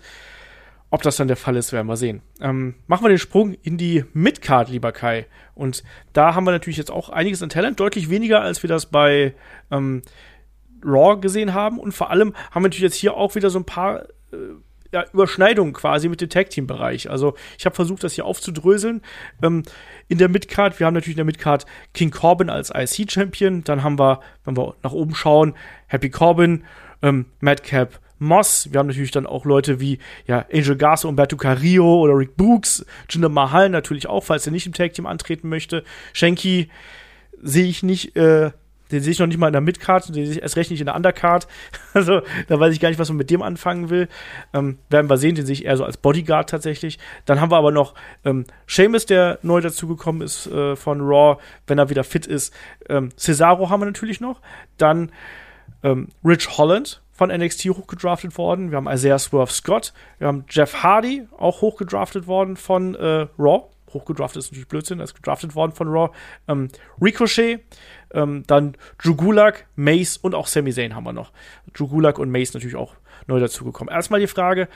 Ob das dann der Fall ist, werden wir sehen. Ähm, machen wir den Sprung in die Midcard, lieber Kai. Und da haben wir natürlich jetzt auch einiges an Talent, deutlich weniger, als wir das bei ähm, Raw gesehen haben. Und vor allem haben wir natürlich jetzt hier auch wieder so ein paar äh, ja, Überschneidung quasi mit dem Tag-Team-Bereich. Also ich habe versucht, das hier aufzudröseln. Ähm, in der Midcard, wir haben natürlich in der Midcard King Corbin als IC-Champion. Dann haben wir, wenn wir nach oben schauen, Happy Corbin, ähm, Madcap Moss. Wir haben natürlich dann auch Leute wie ja, Angel Garza, Umberto Carrillo oder Rick Books. Jinder Mahal natürlich auch, falls er nicht im Tag-Team antreten möchte. Shanky sehe ich nicht äh, den sehe ich noch nicht mal in der Midcard, den sehe ich erst recht nicht in der Undercard. Also da weiß ich gar nicht, was man mit dem anfangen will. Ähm, werden wir sehen, den sehe ich eher so als Bodyguard tatsächlich. Dann haben wir aber noch ähm, Seamus, der neu dazugekommen ist äh, von Raw, wenn er wieder fit ist. Ähm, Cesaro haben wir natürlich noch. Dann ähm, Rich Holland von NXT hochgedraftet worden. Wir haben Isaiah Swerve Scott. Wir haben Jeff Hardy, auch hochgedraftet worden von äh, Raw hochgedraftet ist natürlich Blödsinn, er ist gedraftet worden von Raw. Ähm, Ricochet, ähm, dann Drew Gulak, Mace und auch Sami Zayn haben wir noch. Drew Gulak und Mace natürlich auch neu dazugekommen. Erstmal die Frage,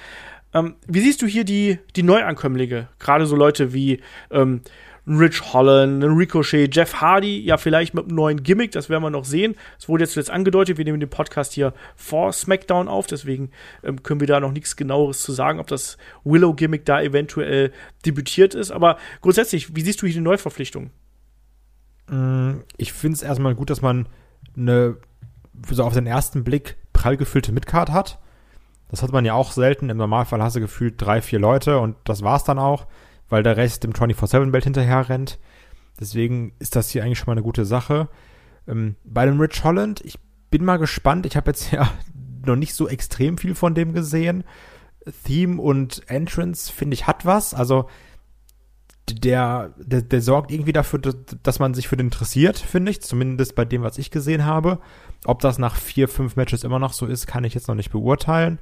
ähm, wie siehst du hier die, die Neuankömmlinge? Gerade so Leute wie ähm, ein Rich Holland, ein Ricochet, Jeff Hardy, ja, vielleicht mit einem neuen Gimmick, das werden wir noch sehen. Es wurde jetzt zuletzt angedeutet, wir nehmen den Podcast hier vor SmackDown auf, deswegen ähm, können wir da noch nichts genaueres zu sagen, ob das Willow-Gimmick da eventuell debütiert ist. Aber grundsätzlich, wie siehst du hier die Neuverpflichtung? Mm, ich finde es erstmal gut, dass man eine, so auf den ersten Blick prall gefüllte Midcard hat. Das hat man ja auch selten. Im Normalfall hast du gefühlt drei, vier Leute und das war's dann auch weil der Rest dem 24-7-Belt hinterher rennt. Deswegen ist das hier eigentlich schon mal eine gute Sache. Ähm, bei dem Rich Holland, ich bin mal gespannt. Ich habe jetzt ja noch nicht so extrem viel von dem gesehen. Theme und Entrance, finde ich, hat was. Also der, der, der sorgt irgendwie dafür, dass man sich für den interessiert, finde ich. Zumindest bei dem, was ich gesehen habe. Ob das nach vier, fünf Matches immer noch so ist, kann ich jetzt noch nicht beurteilen.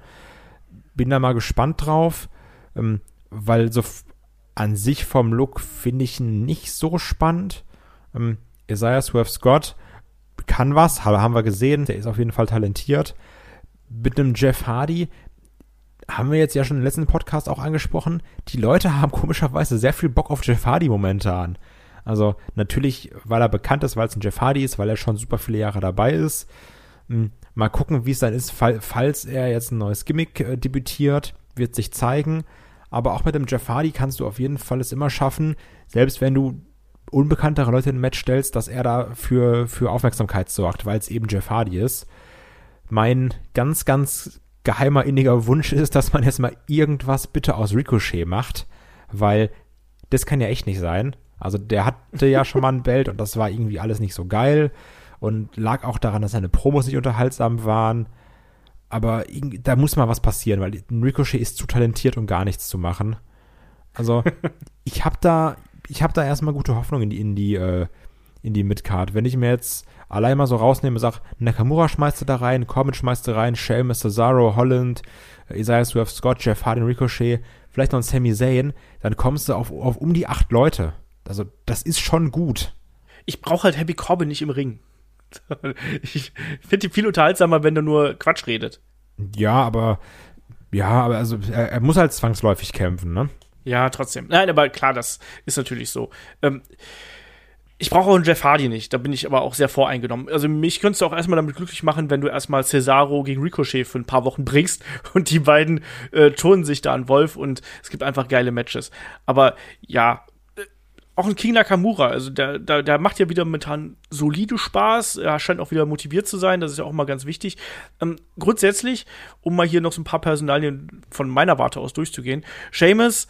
Bin da mal gespannt drauf, ähm, weil so an sich vom Look finde ich nicht so spannend. Ähm, Isaiah Swerve Scott kann was, haben wir gesehen, der ist auf jeden Fall talentiert. Mit einem Jeff Hardy haben wir jetzt ja schon im letzten Podcast auch angesprochen. Die Leute haben komischerweise sehr viel Bock auf Jeff Hardy momentan. Also natürlich, weil er bekannt ist, weil es ein Jeff Hardy ist, weil er schon super viele Jahre dabei ist. Hm, mal gucken, wie es dann ist, falls er jetzt ein neues Gimmick äh, debütiert, wird sich zeigen. Aber auch mit dem Jeff Hardy kannst du auf jeden Fall es immer schaffen, selbst wenn du unbekanntere Leute in ein Match stellst, dass er da für, für Aufmerksamkeit sorgt, weil es eben Jeff Hardy ist. Mein ganz, ganz geheimer, inniger Wunsch ist, dass man jetzt mal irgendwas bitte aus Ricochet macht, weil das kann ja echt nicht sein. Also der hatte ja schon mal ein Belt und das war irgendwie alles nicht so geil und lag auch daran, dass seine Promos nicht unterhaltsam waren aber da muss mal was passieren, weil Ricochet ist zu talentiert, um gar nichts zu machen. Also, ich habe da, ich habe da erstmal gute Hoffnung in die, in die, äh, in die Midcard. Wenn ich mir jetzt allein mal so rausnehme, sag, Nakamura schmeißt du da rein, Corbin schmeißt du rein, Sheamus, Cesaro, Holland, Isaiah Swerve, Scott, Jeff Hardy, Ricochet, vielleicht noch ein Sami Zayn, dann kommst du auf, auf um die acht Leute. Also, das ist schon gut. Ich brauche halt Happy Corbin nicht im Ring. ich finde die viel unterhaltsamer, wenn er nur Quatsch redet. Ja, aber ja, aber also er, er, muss halt zwangsläufig kämpfen, ne? Ja, trotzdem. Nein, aber klar, das ist natürlich so. Ähm, ich brauche auch einen Jeff Hardy nicht, da bin ich aber auch sehr voreingenommen. Also mich könntest du auch erstmal damit glücklich machen, wenn du erstmal Cesaro gegen Ricochet für ein paar Wochen bringst und die beiden äh, turnen sich da an Wolf und es gibt einfach geile Matches. Aber ja, auch ein King Nakamura, also der, der, der macht ja wieder momentan solide Spaß. Er scheint auch wieder motiviert zu sein, das ist ja auch mal ganz wichtig. Ähm, grundsätzlich, um mal hier noch so ein paar Personalien von meiner Warte aus durchzugehen, Seamus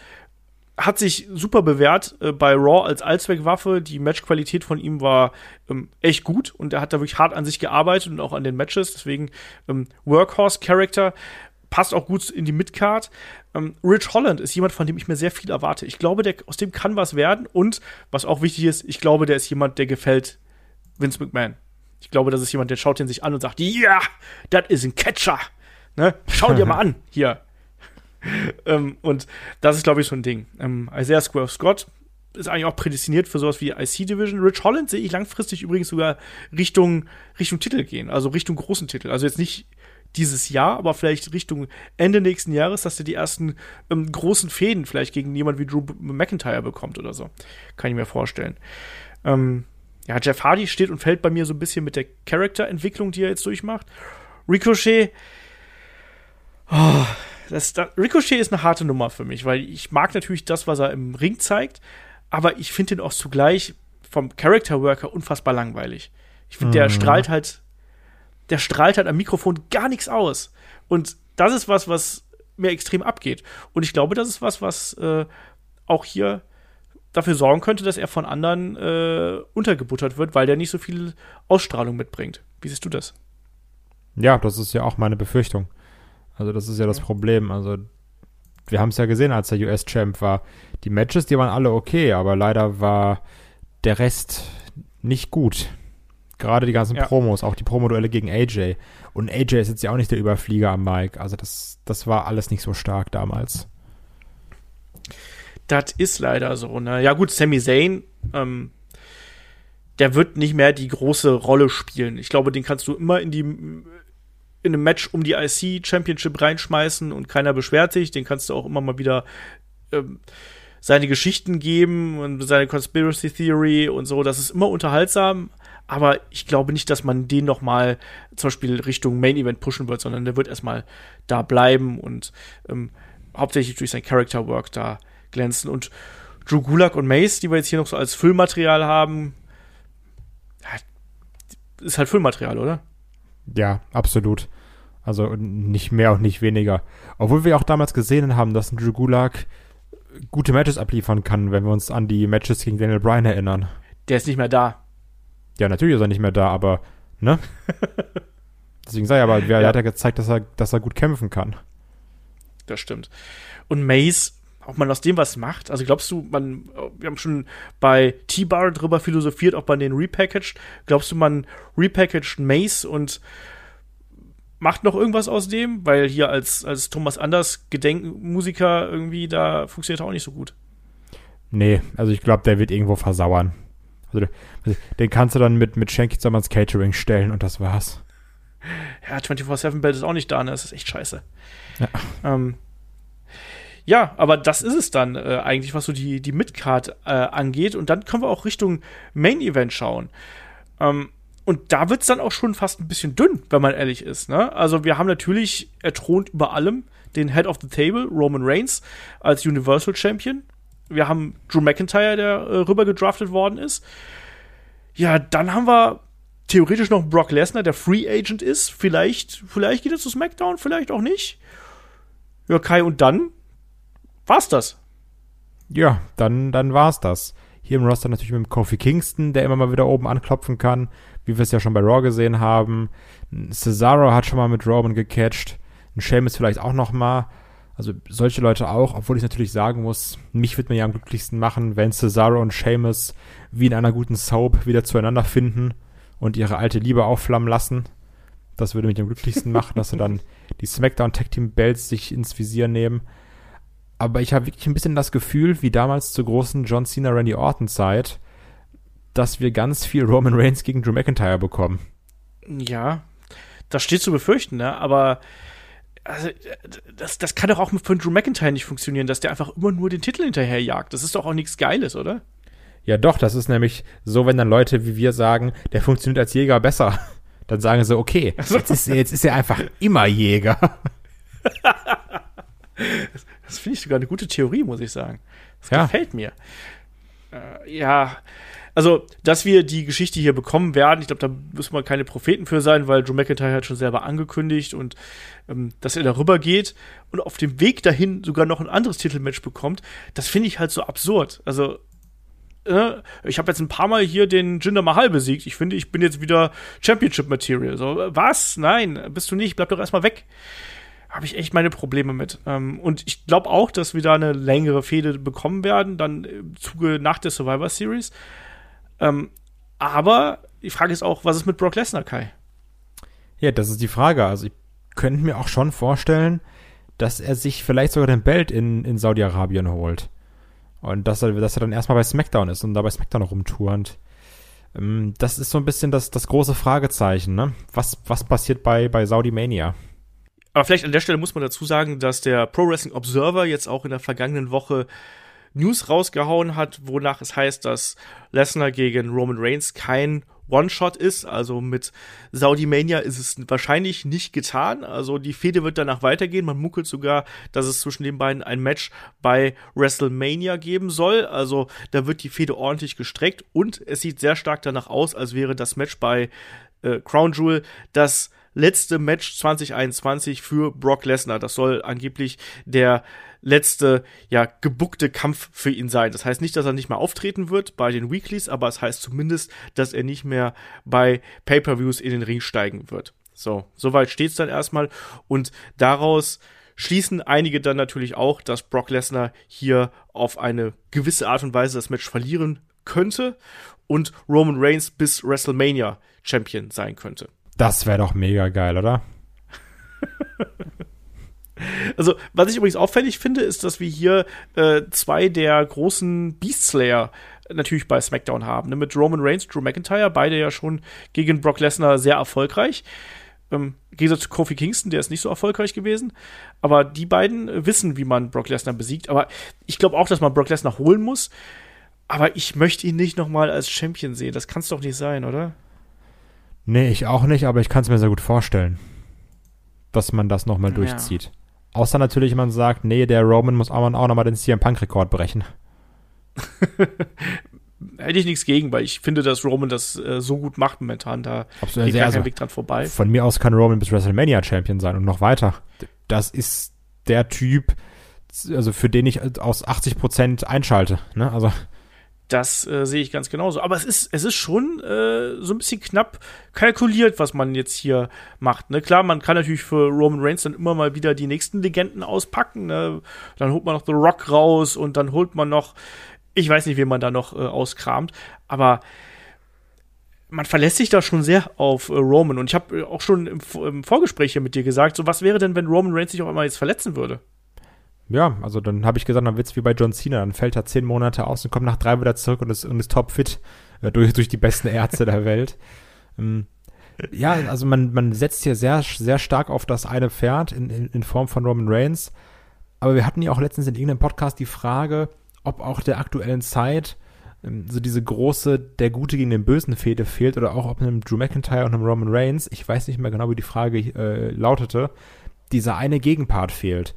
hat sich super bewährt äh, bei Raw als Allzweckwaffe. Die Matchqualität von ihm war ähm, echt gut und er hat da wirklich hart an sich gearbeitet und auch an den Matches. Deswegen ähm, Workhorse-Character passt auch gut in die Midcard. Ähm, Rich Holland ist jemand, von dem ich mir sehr viel erwarte. Ich glaube, der, aus dem kann was werden. Und was auch wichtig ist, ich glaube, der ist jemand, der gefällt Vince McMahon. Ich glaube, das ist jemand, der schaut ihn sich an und sagt, ja, yeah, das ist ein Catcher. Ne? Schau dir mal an, hier. ähm, und das ist, glaube ich, so ein Ding. Ähm, Isaiah Square Scott ist eigentlich auch prädestiniert für sowas wie IC Division. Rich Holland sehe ich langfristig übrigens sogar Richtung, Richtung Titel gehen, also Richtung großen Titel. Also jetzt nicht dieses Jahr, aber vielleicht Richtung Ende nächsten Jahres, dass der die ersten ähm, großen Fäden vielleicht gegen jemand wie Drew McIntyre bekommt oder so. Kann ich mir vorstellen. Ähm, ja, Jeff Hardy steht und fällt bei mir so ein bisschen mit der Charakterentwicklung, die er jetzt durchmacht. Ricochet, oh, das, das, Ricochet ist eine harte Nummer für mich, weil ich mag natürlich das, was er im Ring zeigt, aber ich finde ihn auch zugleich vom Character Worker unfassbar langweilig. Ich finde, mhm. der strahlt halt der strahlt halt am Mikrofon gar nichts aus. Und das ist was, was mir extrem abgeht. Und ich glaube, das ist was, was äh, auch hier dafür sorgen könnte, dass er von anderen äh, untergebuttert wird, weil der nicht so viel Ausstrahlung mitbringt. Wie siehst du das? Ja, das ist ja auch meine Befürchtung. Also das ist ja das Problem. Also wir haben es ja gesehen, als der US-Champ war. Die Matches, die waren alle okay, aber leider war der Rest nicht gut. Gerade die ganzen ja. Promos, auch die Promoduelle gegen AJ. Und AJ ist jetzt ja auch nicht der Überflieger am Mike. Also das, das war alles nicht so stark damals. Das ist leider so, ne? Ja, gut, Sami Zayn, ähm, der wird nicht mehr die große Rolle spielen. Ich glaube, den kannst du immer in die in einem Match um die IC Championship reinschmeißen und keiner beschwert sich. Den kannst du auch immer mal wieder ähm, seine Geschichten geben und seine Conspiracy Theory und so. Das ist immer unterhaltsam, aber ich glaube nicht, dass man den noch mal zum Beispiel Richtung Main Event pushen wird, sondern der wird erstmal da bleiben und ähm, hauptsächlich durch sein Character Work da glänzen. Und Drew Gulak und Mace, die wir jetzt hier noch so als Füllmaterial haben, ist halt Füllmaterial, oder? Ja, absolut. Also nicht mehr und nicht weniger. Obwohl wir auch damals gesehen haben, dass ein Drew Gulak gute Matches abliefern kann, wenn wir uns an die Matches gegen Daniel Bryan erinnern. Der ist nicht mehr da. Ja, natürlich ist er nicht mehr da, aber, ne? Deswegen sei aber, wer ja. hat ja gezeigt, dass er, dass er gut kämpfen kann. Das stimmt. Und Mace, ob man aus dem was macht? Also glaubst du, man, wir haben schon bei T-Bar drüber philosophiert, ob man den repackaged. Glaubst du, man repackaged Mace und macht noch irgendwas aus dem? Weil hier als, als Thomas Anders Gedenkmusiker irgendwie, da funktioniert er auch nicht so gut. Nee, also ich glaube, der wird irgendwo versauern. Also, den kannst du dann mit, mit Shanky zusammen ans Catering stellen und das war's. Ja, 24-7-Belt ist auch nicht da, ne? Das ist echt scheiße. Ja. Ähm, ja, aber das ist es dann äh, eigentlich, was so die, die Midcard äh, angeht. Und dann können wir auch Richtung Main Event schauen. Ähm, und da wird es dann auch schon fast ein bisschen dünn, wenn man ehrlich ist. Ne? Also wir haben natürlich, er thront über allem, den Head of the Table, Roman Reigns, als Universal Champion. Wir haben Drew McIntyre, der äh, rüber gedraftet worden ist. Ja, dann haben wir theoretisch noch Brock Lesnar, der Free Agent ist. Vielleicht, vielleicht geht er zu SmackDown, vielleicht auch nicht. Ja, Kai, und dann war's das. Ja, dann, dann war's das. Hier im Roster natürlich mit Kofi Kingston, der immer mal wieder oben anklopfen kann, wie wir es ja schon bei Raw gesehen haben. Cesaro hat schon mal mit Roman gecatcht. Ein Sheamus vielleicht auch noch mal. Also solche Leute auch, obwohl ich natürlich sagen muss, mich wird mir ja am glücklichsten machen, wenn Cesaro und Sheamus wie in einer guten Soap wieder zueinander finden und ihre alte Liebe aufflammen lassen. Das würde mich am glücklichsten machen, dass sie dann die SmackDown Tag Team Belts sich ins Visier nehmen aber ich habe wirklich ein bisschen das Gefühl, wie damals zur großen John Cena Randy Orton Zeit, dass wir ganz viel Roman Reigns gegen Drew McIntyre bekommen. Ja, das steht zu befürchten, ne? Aber also, das, das kann doch auch von Drew McIntyre nicht funktionieren, dass der einfach immer nur den Titel hinterherjagt. Das ist doch auch nichts Geiles, oder? Ja, doch, das ist nämlich so, wenn dann Leute wie wir sagen, der funktioniert als Jäger besser. Dann sagen sie, okay, jetzt ist, jetzt ist er einfach immer Jäger. Das finde ich sogar eine gute Theorie, muss ich sagen. Das ja. gefällt mir. Äh, ja, also, dass wir die Geschichte hier bekommen werden, ich glaube, da müssen wir keine Propheten für sein, weil Drew McIntyre hat schon selber angekündigt und ähm, dass er darüber geht und auf dem Weg dahin sogar noch ein anderes Titelmatch bekommt, das finde ich halt so absurd. Also, äh, ich habe jetzt ein paar Mal hier den Jinder Mahal besiegt. Ich finde, ich bin jetzt wieder Championship Material. So, was? Nein, bist du nicht. Bleib doch erstmal weg habe ich echt meine Probleme mit. Ähm, und ich glaube auch, dass wir da eine längere Fehde bekommen werden, dann im Zuge nach der Survivor Series. Ähm, aber die Frage ist auch, was ist mit Brock Lesnar, Kai? Ja, das ist die Frage. Also ich könnte mir auch schon vorstellen, dass er sich vielleicht sogar den Belt in, in Saudi-Arabien holt. Und dass er, dass er dann erstmal bei SmackDown ist und da bei SmackDown rumturnt. Ähm, das ist so ein bisschen das, das große Fragezeichen, ne? Was, was passiert bei, bei Saudi Mania? Aber vielleicht an der Stelle muss man dazu sagen, dass der Pro Wrestling Observer jetzt auch in der vergangenen Woche News rausgehauen hat, wonach es heißt, dass Lesnar gegen Roman Reigns kein One-Shot ist. Also mit Saudi Mania ist es wahrscheinlich nicht getan. Also die Fehde wird danach weitergehen. Man munkelt sogar, dass es zwischen den beiden ein Match bei WrestleMania geben soll. Also da wird die Fehde ordentlich gestreckt und es sieht sehr stark danach aus, als wäre das Match bei äh, Crown Jewel das letzte Match 2021 für Brock Lesnar. Das soll angeblich der letzte, ja, gebuckte Kampf für ihn sein. Das heißt nicht, dass er nicht mehr auftreten wird bei den Weeklies, aber es heißt zumindest, dass er nicht mehr bei Pay-Per-Views in den Ring steigen wird. So, soweit steht's dann erstmal und daraus schließen einige dann natürlich auch, dass Brock Lesnar hier auf eine gewisse Art und Weise das Match verlieren könnte und Roman Reigns bis WrestleMania Champion sein könnte. Das wäre doch mega geil, oder? Also, was ich übrigens auffällig finde, ist, dass wir hier äh, zwei der großen Beast Slayer natürlich bei SmackDown haben. Ne? Mit Roman Reigns, Drew McIntyre, beide ja schon gegen Brock Lesnar sehr erfolgreich. Ähm, Gegensatz zu Kofi Kingston, der ist nicht so erfolgreich gewesen. Aber die beiden wissen, wie man Brock Lesnar besiegt. Aber ich glaube auch, dass man Brock Lesnar holen muss. Aber ich möchte ihn nicht nochmal als Champion sehen. Das kann es doch nicht sein, oder? Nee, ich auch nicht, aber ich kann es mir sehr gut vorstellen, dass man das nochmal Ja. durchzieht. Außer natürlich, man sagt, nee, der Roman muss auch nochmal den CM Punk-Rekord brechen. Hätte ich nichts gegen, weil ich finde, dass Roman das äh, so gut macht momentan. Da Absolut. geht Sehr, gar also, kein Weg dran vorbei. von mir aus kann Roman bis WrestleMania Champion sein und noch weiter. Das ist der Typ, also für den ich aus 80% einschalte. Ne? Also Das äh, sehe ich ganz genauso. Aber es ist, es ist schon äh, so ein bisschen knapp kalkuliert, was man jetzt hier macht. Ne? Klar, man kann natürlich für Roman Reigns dann immer mal wieder die nächsten Legenden auspacken. Ne? Dann holt man noch The Rock raus und dann holt man noch, ich weiß nicht, wen man da noch äh, auskramt. Aber man verlässt sich da schon sehr auf äh, Roman. Und ich habe äh, auch schon im, im Vorgespräch hier mit dir gesagt, so was wäre denn, wenn Roman Reigns sich auch einmal jetzt verletzen würde? Ja, also dann habe ich gesagt, dann wird's wie bei John Cena, dann fällt er zehn Monate aus und kommt nach drei wieder zurück und ist, und ist topfit äh, durch, durch die besten Ärzte der Welt. Ähm, ja, also man, man setzt hier sehr, sehr stark auf das eine Pferd in, in, in Form von Roman Reigns. Aber wir hatten ja auch letztens in irgendeinem Podcast die Frage, ob auch der aktuellen Zeit ähm, so diese große, der Gute gegen den Bösen Fehde fehlt oder auch ob einem Drew McIntyre und einem Roman Reigns, ich weiß nicht mehr genau, wie die Frage äh, lautete, dieser eine Gegenpart fehlt.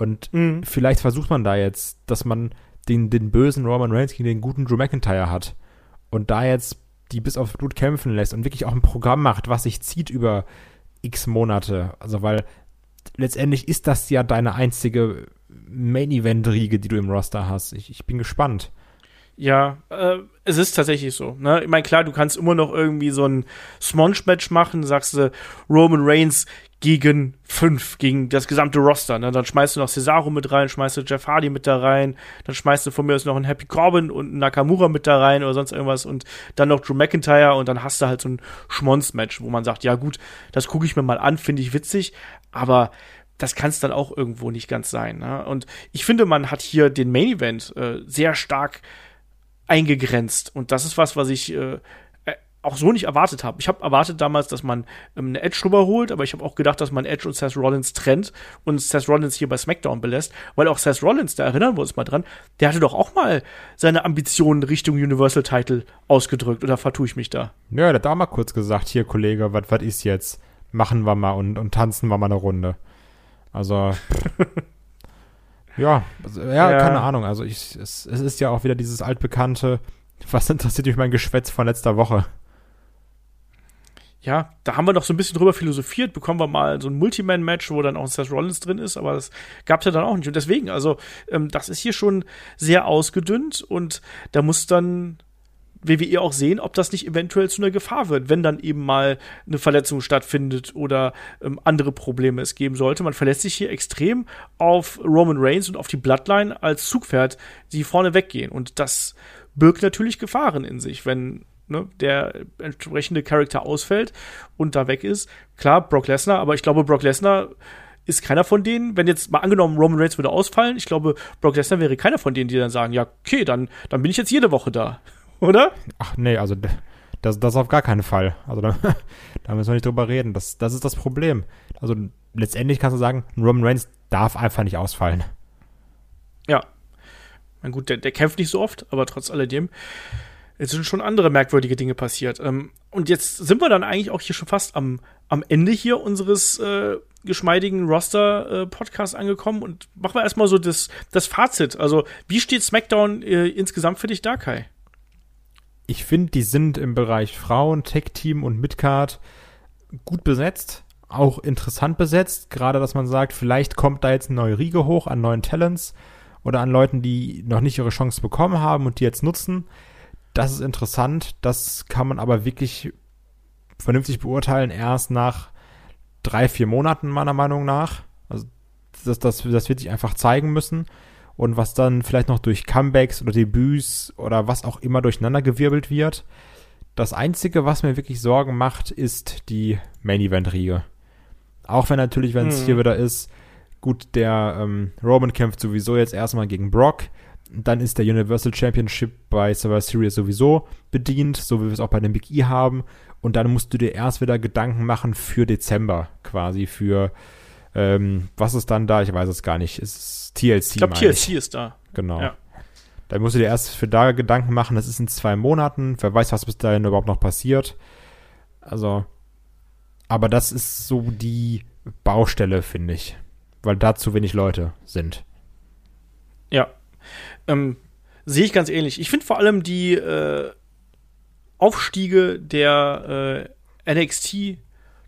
Und Mhm. vielleicht versucht man da jetzt, dass man den, den bösen Roman Reigns gegen den guten Drew McIntyre hat und da jetzt die bis aufs Blut kämpfen lässt und wirklich auch ein Programm macht, was sich zieht über x Monate. Also, weil letztendlich ist das ja deine einzige Main-Event-Riege, die du im Roster hast. Ich, ich bin gespannt. Ja, äh, es ist tatsächlich so. Ne? Ich meine, klar, du kannst immer noch irgendwie so ein Smonge-Match machen, sagst du Roman Reigns gegen fünf, gegen das gesamte Roster. Ne? Dann schmeißt du noch Cesaro mit rein, schmeißt du Jeff Hardy mit da rein, dann schmeißt du von mir aus noch einen Happy Corbin und einen Nakamura mit da rein oder sonst irgendwas und dann noch Drew McIntyre und dann hast du halt so ein Schmonz-Match, wo man sagt, ja gut, das gucke ich mir mal an, finde ich witzig, aber das kann es dann auch irgendwo nicht ganz sein. Ne? Und ich finde, man hat hier den Main Event äh, sehr stark eingegrenzt. Und das ist was, was ich äh, auch so nicht erwartet habe. Ich habe erwartet damals, dass man ähm, eine Edge rüberholt, aber ich habe auch gedacht, dass man Edge und Seth Rollins trennt und Seth Rollins hier bei SmackDown belässt, weil auch Seth Rollins, da erinnern wir uns mal dran, der hatte doch auch mal seine Ambitionen Richtung Universal Title ausgedrückt. Oder vertue ich mich da? Ja, der hat auch mal kurz gesagt, hier Kollege, was was ist jetzt? Machen wir mal und, und tanzen wir mal eine Runde. Also ja, also, ja, Ja. keine Ahnung. Also ich, es, es ist ja auch wieder dieses altbekannte, was interessiert mich mein Geschwätz von letzter Woche? Ja, da haben wir noch so ein bisschen drüber philosophiert, bekommen wir mal so ein Multiman-Match, wo dann auch Seth Rollins drin ist, aber das gab's ja dann auch nicht. Und deswegen, also, ähm, das ist hier schon sehr ausgedünnt und da muss dann WWE auch sehen, ob das nicht eventuell zu einer Gefahr wird, wenn dann eben mal eine Verletzung stattfindet oder ähm, andere Probleme es geben sollte. Man verlässt sich hier extrem auf Roman Reigns und auf die Bloodline als Zugpferd, die vorne weggehen. Und das birgt natürlich Gefahren in sich, wenn ne, der entsprechende Charakter ausfällt und da weg ist. Klar, Brock Lesnar, aber ich glaube, Brock Lesnar ist keiner von denen, wenn jetzt mal angenommen Roman Reigns würde ausfallen, ich glaube, Brock Lesnar wäre keiner von denen, die dann sagen, ja, okay, dann, dann bin ich jetzt jede Woche da. Oder? Ach nee, also das, das auf gar keinen Fall. Also da, da müssen wir nicht drüber reden. Das, das ist das Problem. Also letztendlich kannst du sagen, Roman Reigns darf einfach nicht ausfallen. Ja. Na gut, der, der kämpft nicht so oft, aber trotz alledem, es sind schon andere merkwürdige Dinge passiert. Ähm, und jetzt sind wir dann eigentlich auch hier schon fast am, am Ende hier unseres äh, geschmeidigen Roster-Podcasts angekommen und machen wir erstmal so das, das Fazit. Also, wie steht SmackDown äh, insgesamt für dich da, Kai? Ich finde, die sind im Bereich Frauen, Tech-Team und Midcard gut besetzt. Auch interessant besetzt. Gerade, dass man sagt, vielleicht kommt da jetzt eine neue Riege hoch an neuen Talents oder an Leuten, die noch nicht ihre Chance bekommen haben und die jetzt nutzen. Das ist interessant. Das kann man aber wirklich vernünftig beurteilen erst nach drei, vier Monaten meiner Meinung nach. Also das, das, das wird sich einfach zeigen müssen. Und was dann vielleicht noch durch Comebacks oder Debüts oder was auch immer durcheinandergewirbelt wird. Das Einzige, was mir wirklich Sorgen macht, ist die Main-Event-Riege. Auch wenn natürlich, wenn es Mhm. hier wieder ist, gut, der ähm, Roman kämpft sowieso jetzt erstmal gegen Brock. Dann ist der Universal Championship bei Survivor Series sowieso bedient, so wie wir es auch bei dem Big E haben. Und dann musst du dir erst wieder Gedanken machen für Dezember quasi, für ähm, was ist dann da? Ich weiß es gar nicht. Es ist TLC. Ich glaube, TLC ist da. Genau. Ja. Da musst du dir erst für da Gedanken machen, das ist in zwei Monaten. Wer weiß, was bis dahin überhaupt noch passiert. Also, aber das ist so die Baustelle, finde ich. Weil da zu wenig Leute sind. Ähm, Sehe ich ganz ähnlich. Ich finde vor allem die äh, Aufstiege der äh, NXT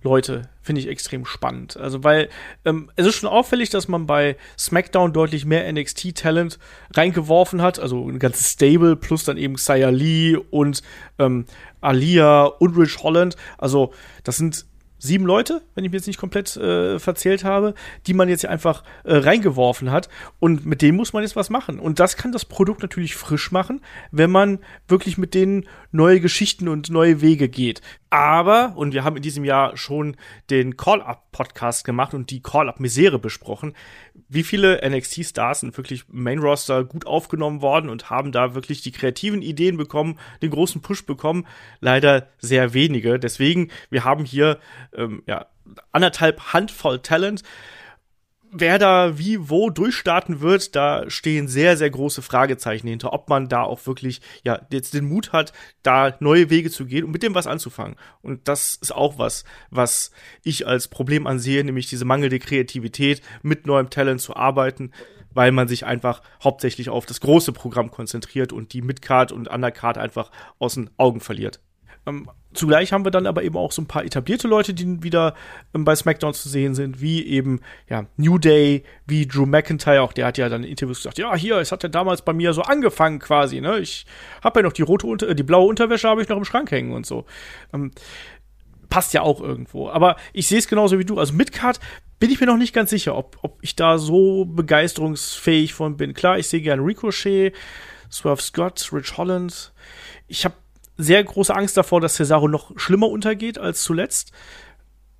Leute finde ich extrem spannend. Also, weil ähm, es ist schon auffällig, dass man bei SmackDown deutlich mehr NXT-Talent reingeworfen hat. Also ein ganzes Stable plus dann eben Xia Lee und ähm, Alia und Rich Holland. Also, das sind sieben Leute, wenn ich mir jetzt nicht komplett äh, verzählt habe, die man jetzt einfach äh, reingeworfen hat. Und mit denen muss man jetzt was machen. Und das kann das Produkt natürlich frisch machen, wenn man wirklich mit denen neue Geschichten und neue Wege geht. Aber, und wir haben in diesem Jahr schon den Call-Up-Podcast gemacht und die Call-Up-Misere besprochen, wie viele NXT-Stars sind wirklich Main-Roster gut aufgenommen worden und haben da wirklich die kreativen Ideen bekommen, den großen Push bekommen? Leider sehr wenige. Deswegen, wir haben hier ähm, ja, anderthalb Handvoll Talent wer da wie wo durchstarten wird, da stehen sehr, sehr große Fragezeichen hinter, ob man da auch wirklich, ja, jetzt den Mut hat, da neue Wege zu gehen und mit dem was anzufangen. Und das ist auch was, was ich als Problem ansehe, nämlich diese mangelnde Kreativität, mit neuem Talent zu arbeiten, weil man sich einfach hauptsächlich auf das große Programm konzentriert und die Midcard und Undercard einfach aus den Augen verliert. Ähm, zugleich haben wir dann aber eben auch so ein paar etablierte Leute, die wieder ähm, bei SmackDown zu sehen sind, wie eben ja, New Day, wie Drew McIntyre, auch der hat ja dann in Interviews gesagt, ja, hier, es hat ja damals bei mir so angefangen quasi, ne? Ich habe ja noch die rote Unter äh, die blaue Unterwäsche habe ich noch im Schrank hängen und so. Ähm, passt ja auch irgendwo, aber ich sehe es genauso wie du, also Midcard bin ich mir noch nicht ganz sicher, ob, ob ich da so begeisterungsfähig von bin. Klar, ich sehe gerne Ricochet, Swerve Scott, Rich Holland. Ich habe sehr große Angst davor, dass Cesaro noch schlimmer untergeht als zuletzt.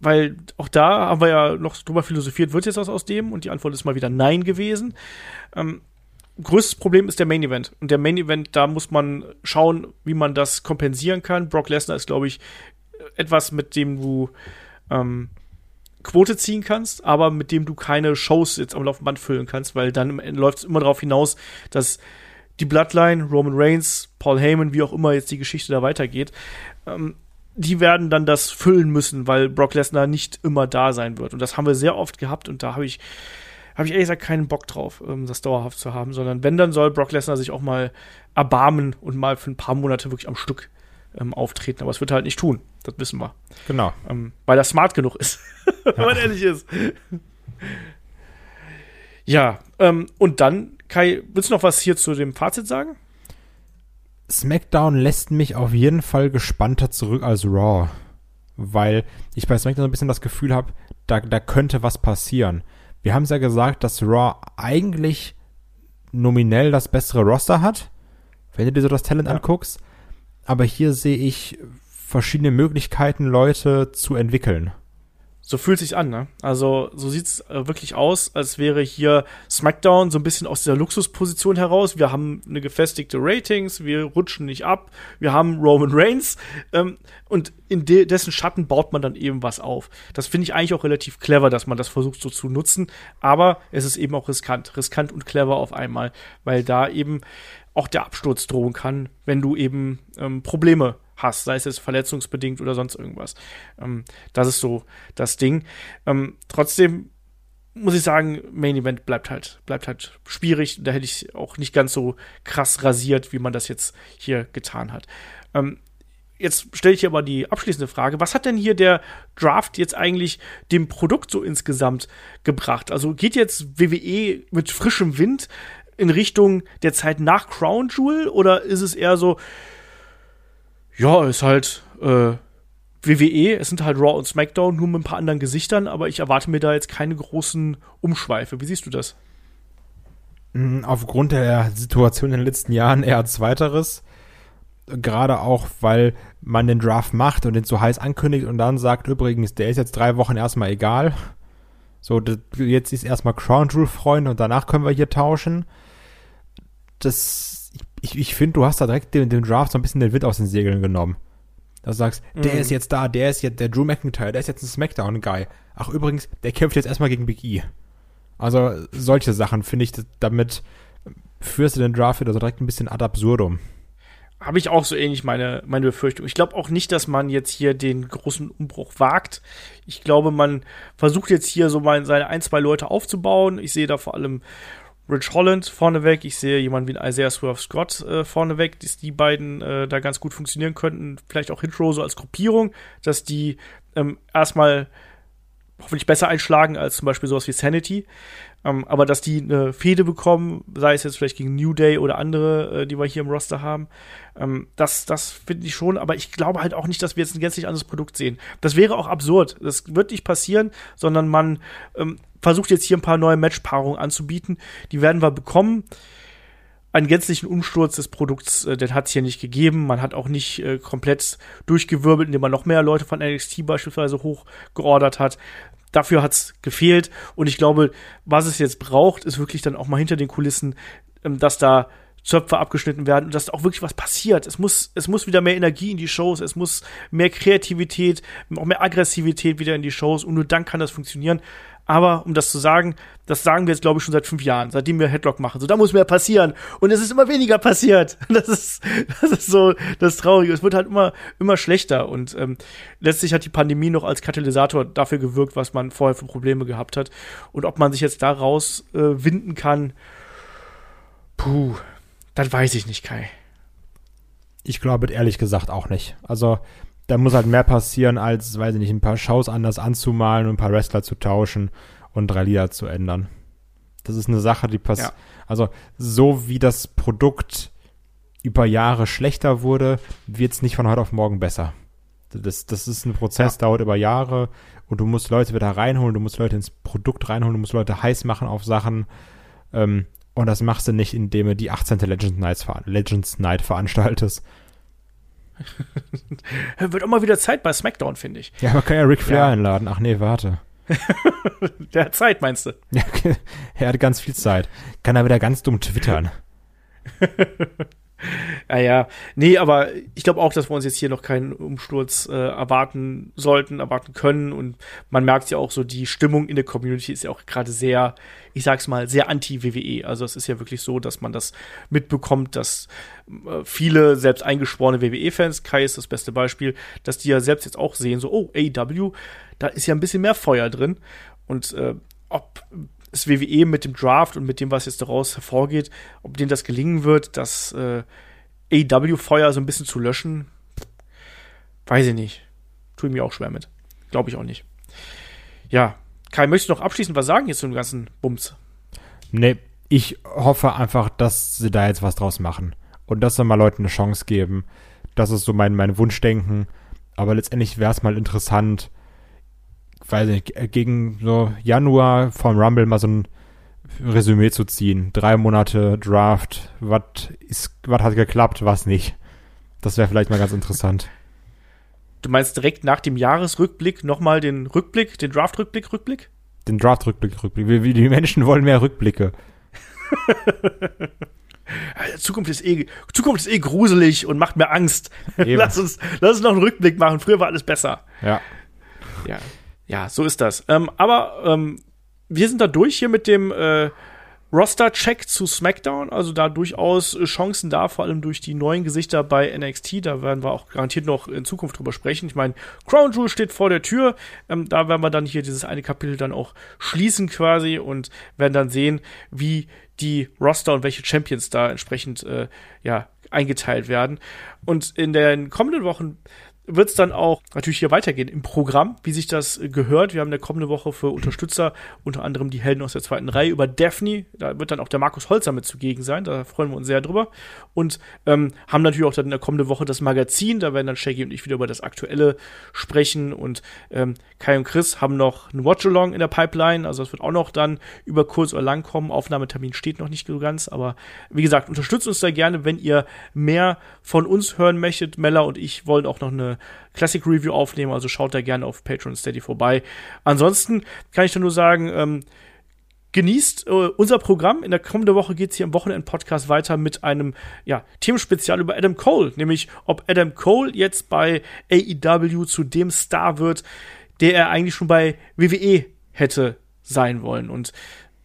Weil auch da haben wir ja noch drüber philosophiert, wird jetzt was aus dem? Und die Antwort ist mal wieder Nein gewesen. Ähm, größtes Problem ist der Main Event. Und der Main Event, da muss man schauen, wie man das kompensieren kann. Brock Lesnar ist, glaube ich, etwas, mit dem du ähm, Quote ziehen kannst, aber mit dem du keine Shows jetzt am Laufband füllen kannst, weil dann läuft es immer darauf hinaus, dass die Bloodline, Roman Reigns, Paul Heyman, wie auch immer jetzt die Geschichte da weitergeht, ähm, die werden dann das füllen müssen, weil Brock Lesnar nicht immer da sein wird. Und das haben wir sehr oft gehabt und da habe ich, habe ich ehrlich gesagt keinen Bock drauf, ähm, das dauerhaft zu haben, sondern wenn, dann soll Brock Lesnar sich auch mal erbarmen und mal für ein paar Monate wirklich am Stück ähm, auftreten. Aber es wird er halt nicht tun. Das wissen wir. Genau. Ähm, weil er smart genug ist, wenn man ehrlich ist. ja, ähm, und dann Kai, willst du noch was hier zu dem Fazit sagen? SmackDown lässt mich auf jeden Fall gespannter zurück als Raw. Weil ich bei SmackDown so ein bisschen das Gefühl habe, da, da könnte was passieren. Wir haben es ja gesagt, dass Raw eigentlich nominell das bessere Roster hat, wenn du dir so das Talent ja. anguckst. Aber hier sehe ich verschiedene Möglichkeiten, Leute zu entwickeln. So fühlt sich an, ne? Also so sieht's äh, wirklich aus, als wäre hier SmackDown so ein bisschen aus der Luxusposition heraus. Wir haben eine gefestigte Ratings, wir rutschen nicht ab, wir haben Roman Reigns ähm, und in de dessen Schatten baut man dann eben was auf. Das finde ich eigentlich auch relativ clever, dass man das versucht so zu nutzen, aber es ist eben auch riskant, riskant und clever auf einmal, weil da eben auch der Absturz drohen kann, wenn du eben ähm, Probleme hast, sei es jetzt verletzungsbedingt oder sonst irgendwas. Ähm, das ist so das Ding. Ähm, trotzdem muss ich sagen, Main Event bleibt halt, bleibt halt schwierig. Da hätte ich auch nicht ganz so krass rasiert, wie man das jetzt hier getan hat. Ähm, jetzt stelle ich aber die abschließende Frage. Was hat denn hier der Draft jetzt eigentlich dem Produkt so insgesamt gebracht? Also geht jetzt WWE mit frischem Wind in Richtung der Zeit nach Crown Jewel oder ist es eher so, ja, ist halt äh, WWE, es sind halt Raw und SmackDown, nur mit ein paar anderen Gesichtern, aber ich erwarte mir da jetzt keine großen Umschweife. Wie siehst du das? Mm, aufgrund der Situation in den letzten Jahren eher Zweiteres. Gerade auch, weil man den Draft macht und den so heiß ankündigt und dann sagt, übrigens, der ist jetzt drei Wochen erstmal egal. So, jetzt ist erstmal Crown Jewel Freund und danach können wir hier tauschen das, ich, ich finde, du hast da direkt dem, dem Draft so ein bisschen den Wind aus den Segeln genommen. Dass du sagst, mhm. der ist jetzt da, der ist jetzt der Drew McIntyre, der ist jetzt ein Smackdown-Guy. Ach übrigens, der kämpft jetzt erstmal gegen Big E. Also solche Sachen finde ich, damit führst du den Draft wieder so direkt ein bisschen ad absurdum. Habe ich auch so ähnlich meine, meine Befürchtung. Ich glaube auch nicht, dass man jetzt hier den großen Umbruch wagt. Ich glaube, man versucht jetzt hier so mal seine ein, zwei Leute aufzubauen. Ich sehe da vor allem Rich Holland vorneweg. Ich sehe jemanden wie Isaiah Swerve Scott äh, vorneweg, dass die beiden äh, da ganz gut funktionieren könnten. Vielleicht auch Hitro so als Gruppierung, dass die ähm, erstmal hoffentlich besser einschlagen als zum Beispiel sowas wie Sanity. Ähm, aber dass die eine Fehde bekommen, sei es jetzt vielleicht gegen New Day oder andere, äh, die wir hier im Roster haben, ähm, das, das finde ich schon. Aber ich glaube halt auch nicht, dass wir jetzt ein gänzlich anderes Produkt sehen. Das wäre auch absurd. Das wird nicht passieren, sondern man ähm, versucht jetzt hier ein paar neue Matchpaarungen anzubieten. Die werden wir bekommen einen gänzlichen Umsturz des Produkts, äh, den hat es hier nicht gegeben. Man hat auch nicht äh, komplett durchgewirbelt, indem man noch mehr Leute von NXT beispielsweise hochgeordert hat. Dafür hat es gefehlt. Und ich glaube, was es jetzt braucht, ist wirklich dann auch mal hinter den Kulissen, ähm, dass da Zöpfe abgeschnitten werden und dass auch wirklich was passiert. Es muss, es muss wieder mehr Energie in die Shows, es muss mehr Kreativität, auch mehr Aggressivität wieder in die Shows und nur dann kann das funktionieren. Aber um das zu sagen, das sagen wir jetzt, glaube ich, schon seit fünf Jahren, seitdem wir Headlock machen. So, da muss mehr passieren. Und es ist immer weniger passiert. Das ist, das ist so das Traurige. Es wird halt immer, immer schlechter. Und ähm, letztlich hat die Pandemie noch als Katalysator dafür gewirkt, was man vorher für Probleme gehabt hat. Und ob man sich jetzt daraus äh, winden kann, puh, das weiß ich nicht, Kai. Ich glaube ehrlich gesagt auch nicht. Also da muss halt mehr passieren, als, weiß ich nicht, ein paar Shows anders anzumalen und ein paar Wrestler zu tauschen und drei Lieder zu ändern. Das ist eine Sache, die passiert. Ja. Also, so wie das Produkt über Jahre schlechter wurde, wird es nicht von heute auf morgen besser. Das, das ist ein Prozess, ja. dauert über Jahre und du musst Leute wieder reinholen, du musst Leute ins Produkt reinholen, du musst Leute heiß machen auf Sachen. Ähm, und das machst du nicht, indem du die 18. Legends, Nights, Legends Night veranstaltest. Wird auch mal wieder Zeit bei SmackDown, finde ich. Ja, man kann ja Ric Flair ja. einladen. Ach nee, warte. Der hat Zeit, meinst du? Ja, er hat ganz viel Zeit. Kann er wieder ganz dumm twittern. Ja, ja. Nee, aber ich glaube auch, dass wir uns jetzt hier noch keinen Umsturz äh, erwarten sollten, erwarten können. Und man merkt ja auch so, die Stimmung in der Community ist ja auch gerade sehr, ich sag's mal, sehr anti-WWE. Also es ist ja wirklich so, dass man das mitbekommt, dass äh, viele selbst eingeschworene WWE-Fans, Kai ist das beste Beispiel, dass die ja selbst jetzt auch sehen, so, oh, AEW, da ist ja ein bisschen mehr Feuer drin. Und äh, ob das WWE mit dem Draft und mit dem, was jetzt daraus hervorgeht, ob denen das gelingen wird, das äh, AEW-Feuer so ein bisschen zu löschen, weiß ich nicht. Tue ich mir auch schwer mit. Glaube ich auch nicht. Ja, Kai, möchtest du noch abschließend was sagen jetzt zu dem ganzen Bums? Nee, ich hoffe einfach, dass sie da jetzt was draus machen. Und dass sie mal Leuten eine Chance geben. Das ist so mein, mein Wunschdenken. Aber letztendlich wäre es mal interessant, weiß nicht, gegen so Januar vom Rumble mal so ein Resümee zu ziehen. Drei Monate Draft, was ist, was hat geklappt, was nicht. Das wäre vielleicht mal ganz interessant. Du meinst direkt nach dem Jahresrückblick nochmal den Rückblick, den Draft-Rückblick, Rückblick? Den Draft-Rückblick, Rückblick. Die Menschen wollen mehr Rückblicke. Zukunft ist eh, Zukunft ist eh gruselig und macht mir Angst. lass uns, lass uns noch einen Rückblick machen. Früher war alles besser. Ja. Ja. Ja, so ist das. Ähm, aber ähm, wir sind da durch hier mit dem äh, Roster-Check zu SmackDown. Also da durchaus Chancen da, vor allem durch die neuen Gesichter bei NXT. Da werden wir auch garantiert noch in Zukunft drüber sprechen. Ich meine, Crown Jewel steht vor der Tür. Ähm, da werden wir dann hier dieses eine Kapitel dann auch schließen quasi und werden dann sehen, wie die Roster und welche Champions da entsprechend äh, ja eingeteilt werden. Und in den kommenden Wochen wird es dann auch natürlich hier weitergehen im Programm, wie sich das gehört. Wir haben in der kommenden Woche für Unterstützer unter anderem die Helden aus der zweiten Reihe über Daphne. Da wird dann auch der Markus Holzer mit zugegen sein. Da freuen wir uns sehr drüber. Und ähm, haben natürlich auch dann in der kommenden Woche das Magazin. Da werden dann Shaggy und ich wieder über das Aktuelle sprechen. Und ähm, Kai und Chris haben noch ein Watch-Along in der Pipeline. Also das wird auch noch dann über kurz oder lang kommen. Aufnahmetermin steht noch nicht so ganz. Aber wie gesagt, unterstützt uns da gerne, wenn ihr mehr von uns hören möchtet. Mella und ich wollen auch noch eine Classic Review aufnehmen, also schaut da gerne auf Patreon Steady vorbei. Ansonsten kann ich nur sagen, ähm, genießt äh, unser Programm. In der kommenden Woche geht es hier im Wochenend-Podcast weiter mit einem ja, Themenspezial über Adam Cole, nämlich ob Adam Cole jetzt bei AEW zu dem Star wird, der er eigentlich schon bei WWE hätte sein wollen. Und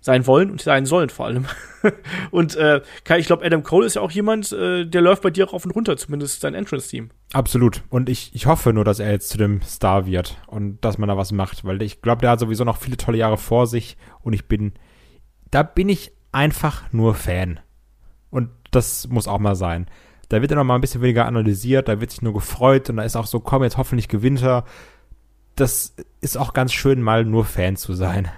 sein wollen und sein sollen vor allem. und äh, ich glaube, Adam Cole ist ja auch jemand, äh, der läuft bei dir auch auf und runter, zumindest sein Entrance-Team. Absolut. Und ich, ich hoffe nur, dass er jetzt zu dem Star wird und dass man da was macht, weil ich glaube, der hat sowieso noch viele tolle Jahre vor sich und ich bin, da bin ich einfach nur Fan. Und das muss auch mal sein. Da wird er noch mal ein bisschen weniger analysiert, da wird sich nur gefreut und da ist auch so, komm, jetzt hoffentlich gewinnt er. Das ist auch ganz schön, mal nur Fan zu sein.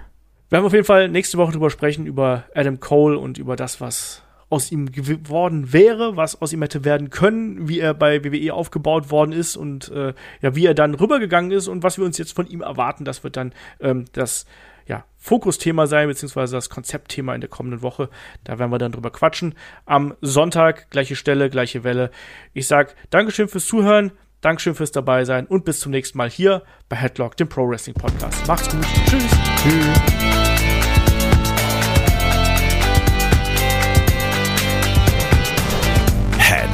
Wir haben auf jeden Fall nächste Woche drüber sprechen, über Adam Cole und über das, was aus ihm geworden wäre, was aus ihm hätte werden können, wie er bei WWE aufgebaut worden ist und äh, ja, wie er dann rübergegangen ist und was wir uns jetzt von ihm erwarten. Das wird dann ähm, das ja, Fokusthema sein, beziehungsweise das Konzeptthema in der kommenden Woche. Da werden wir dann drüber quatschen. Am Sonntag, gleiche Stelle, gleiche Welle. Ich sag Dankeschön fürs Zuhören, Dankeschön fürs dabei sein und bis zum nächsten Mal hier bei Headlock, dem Pro Wrestling Podcast. Macht's gut. Tschüss. Tschüss.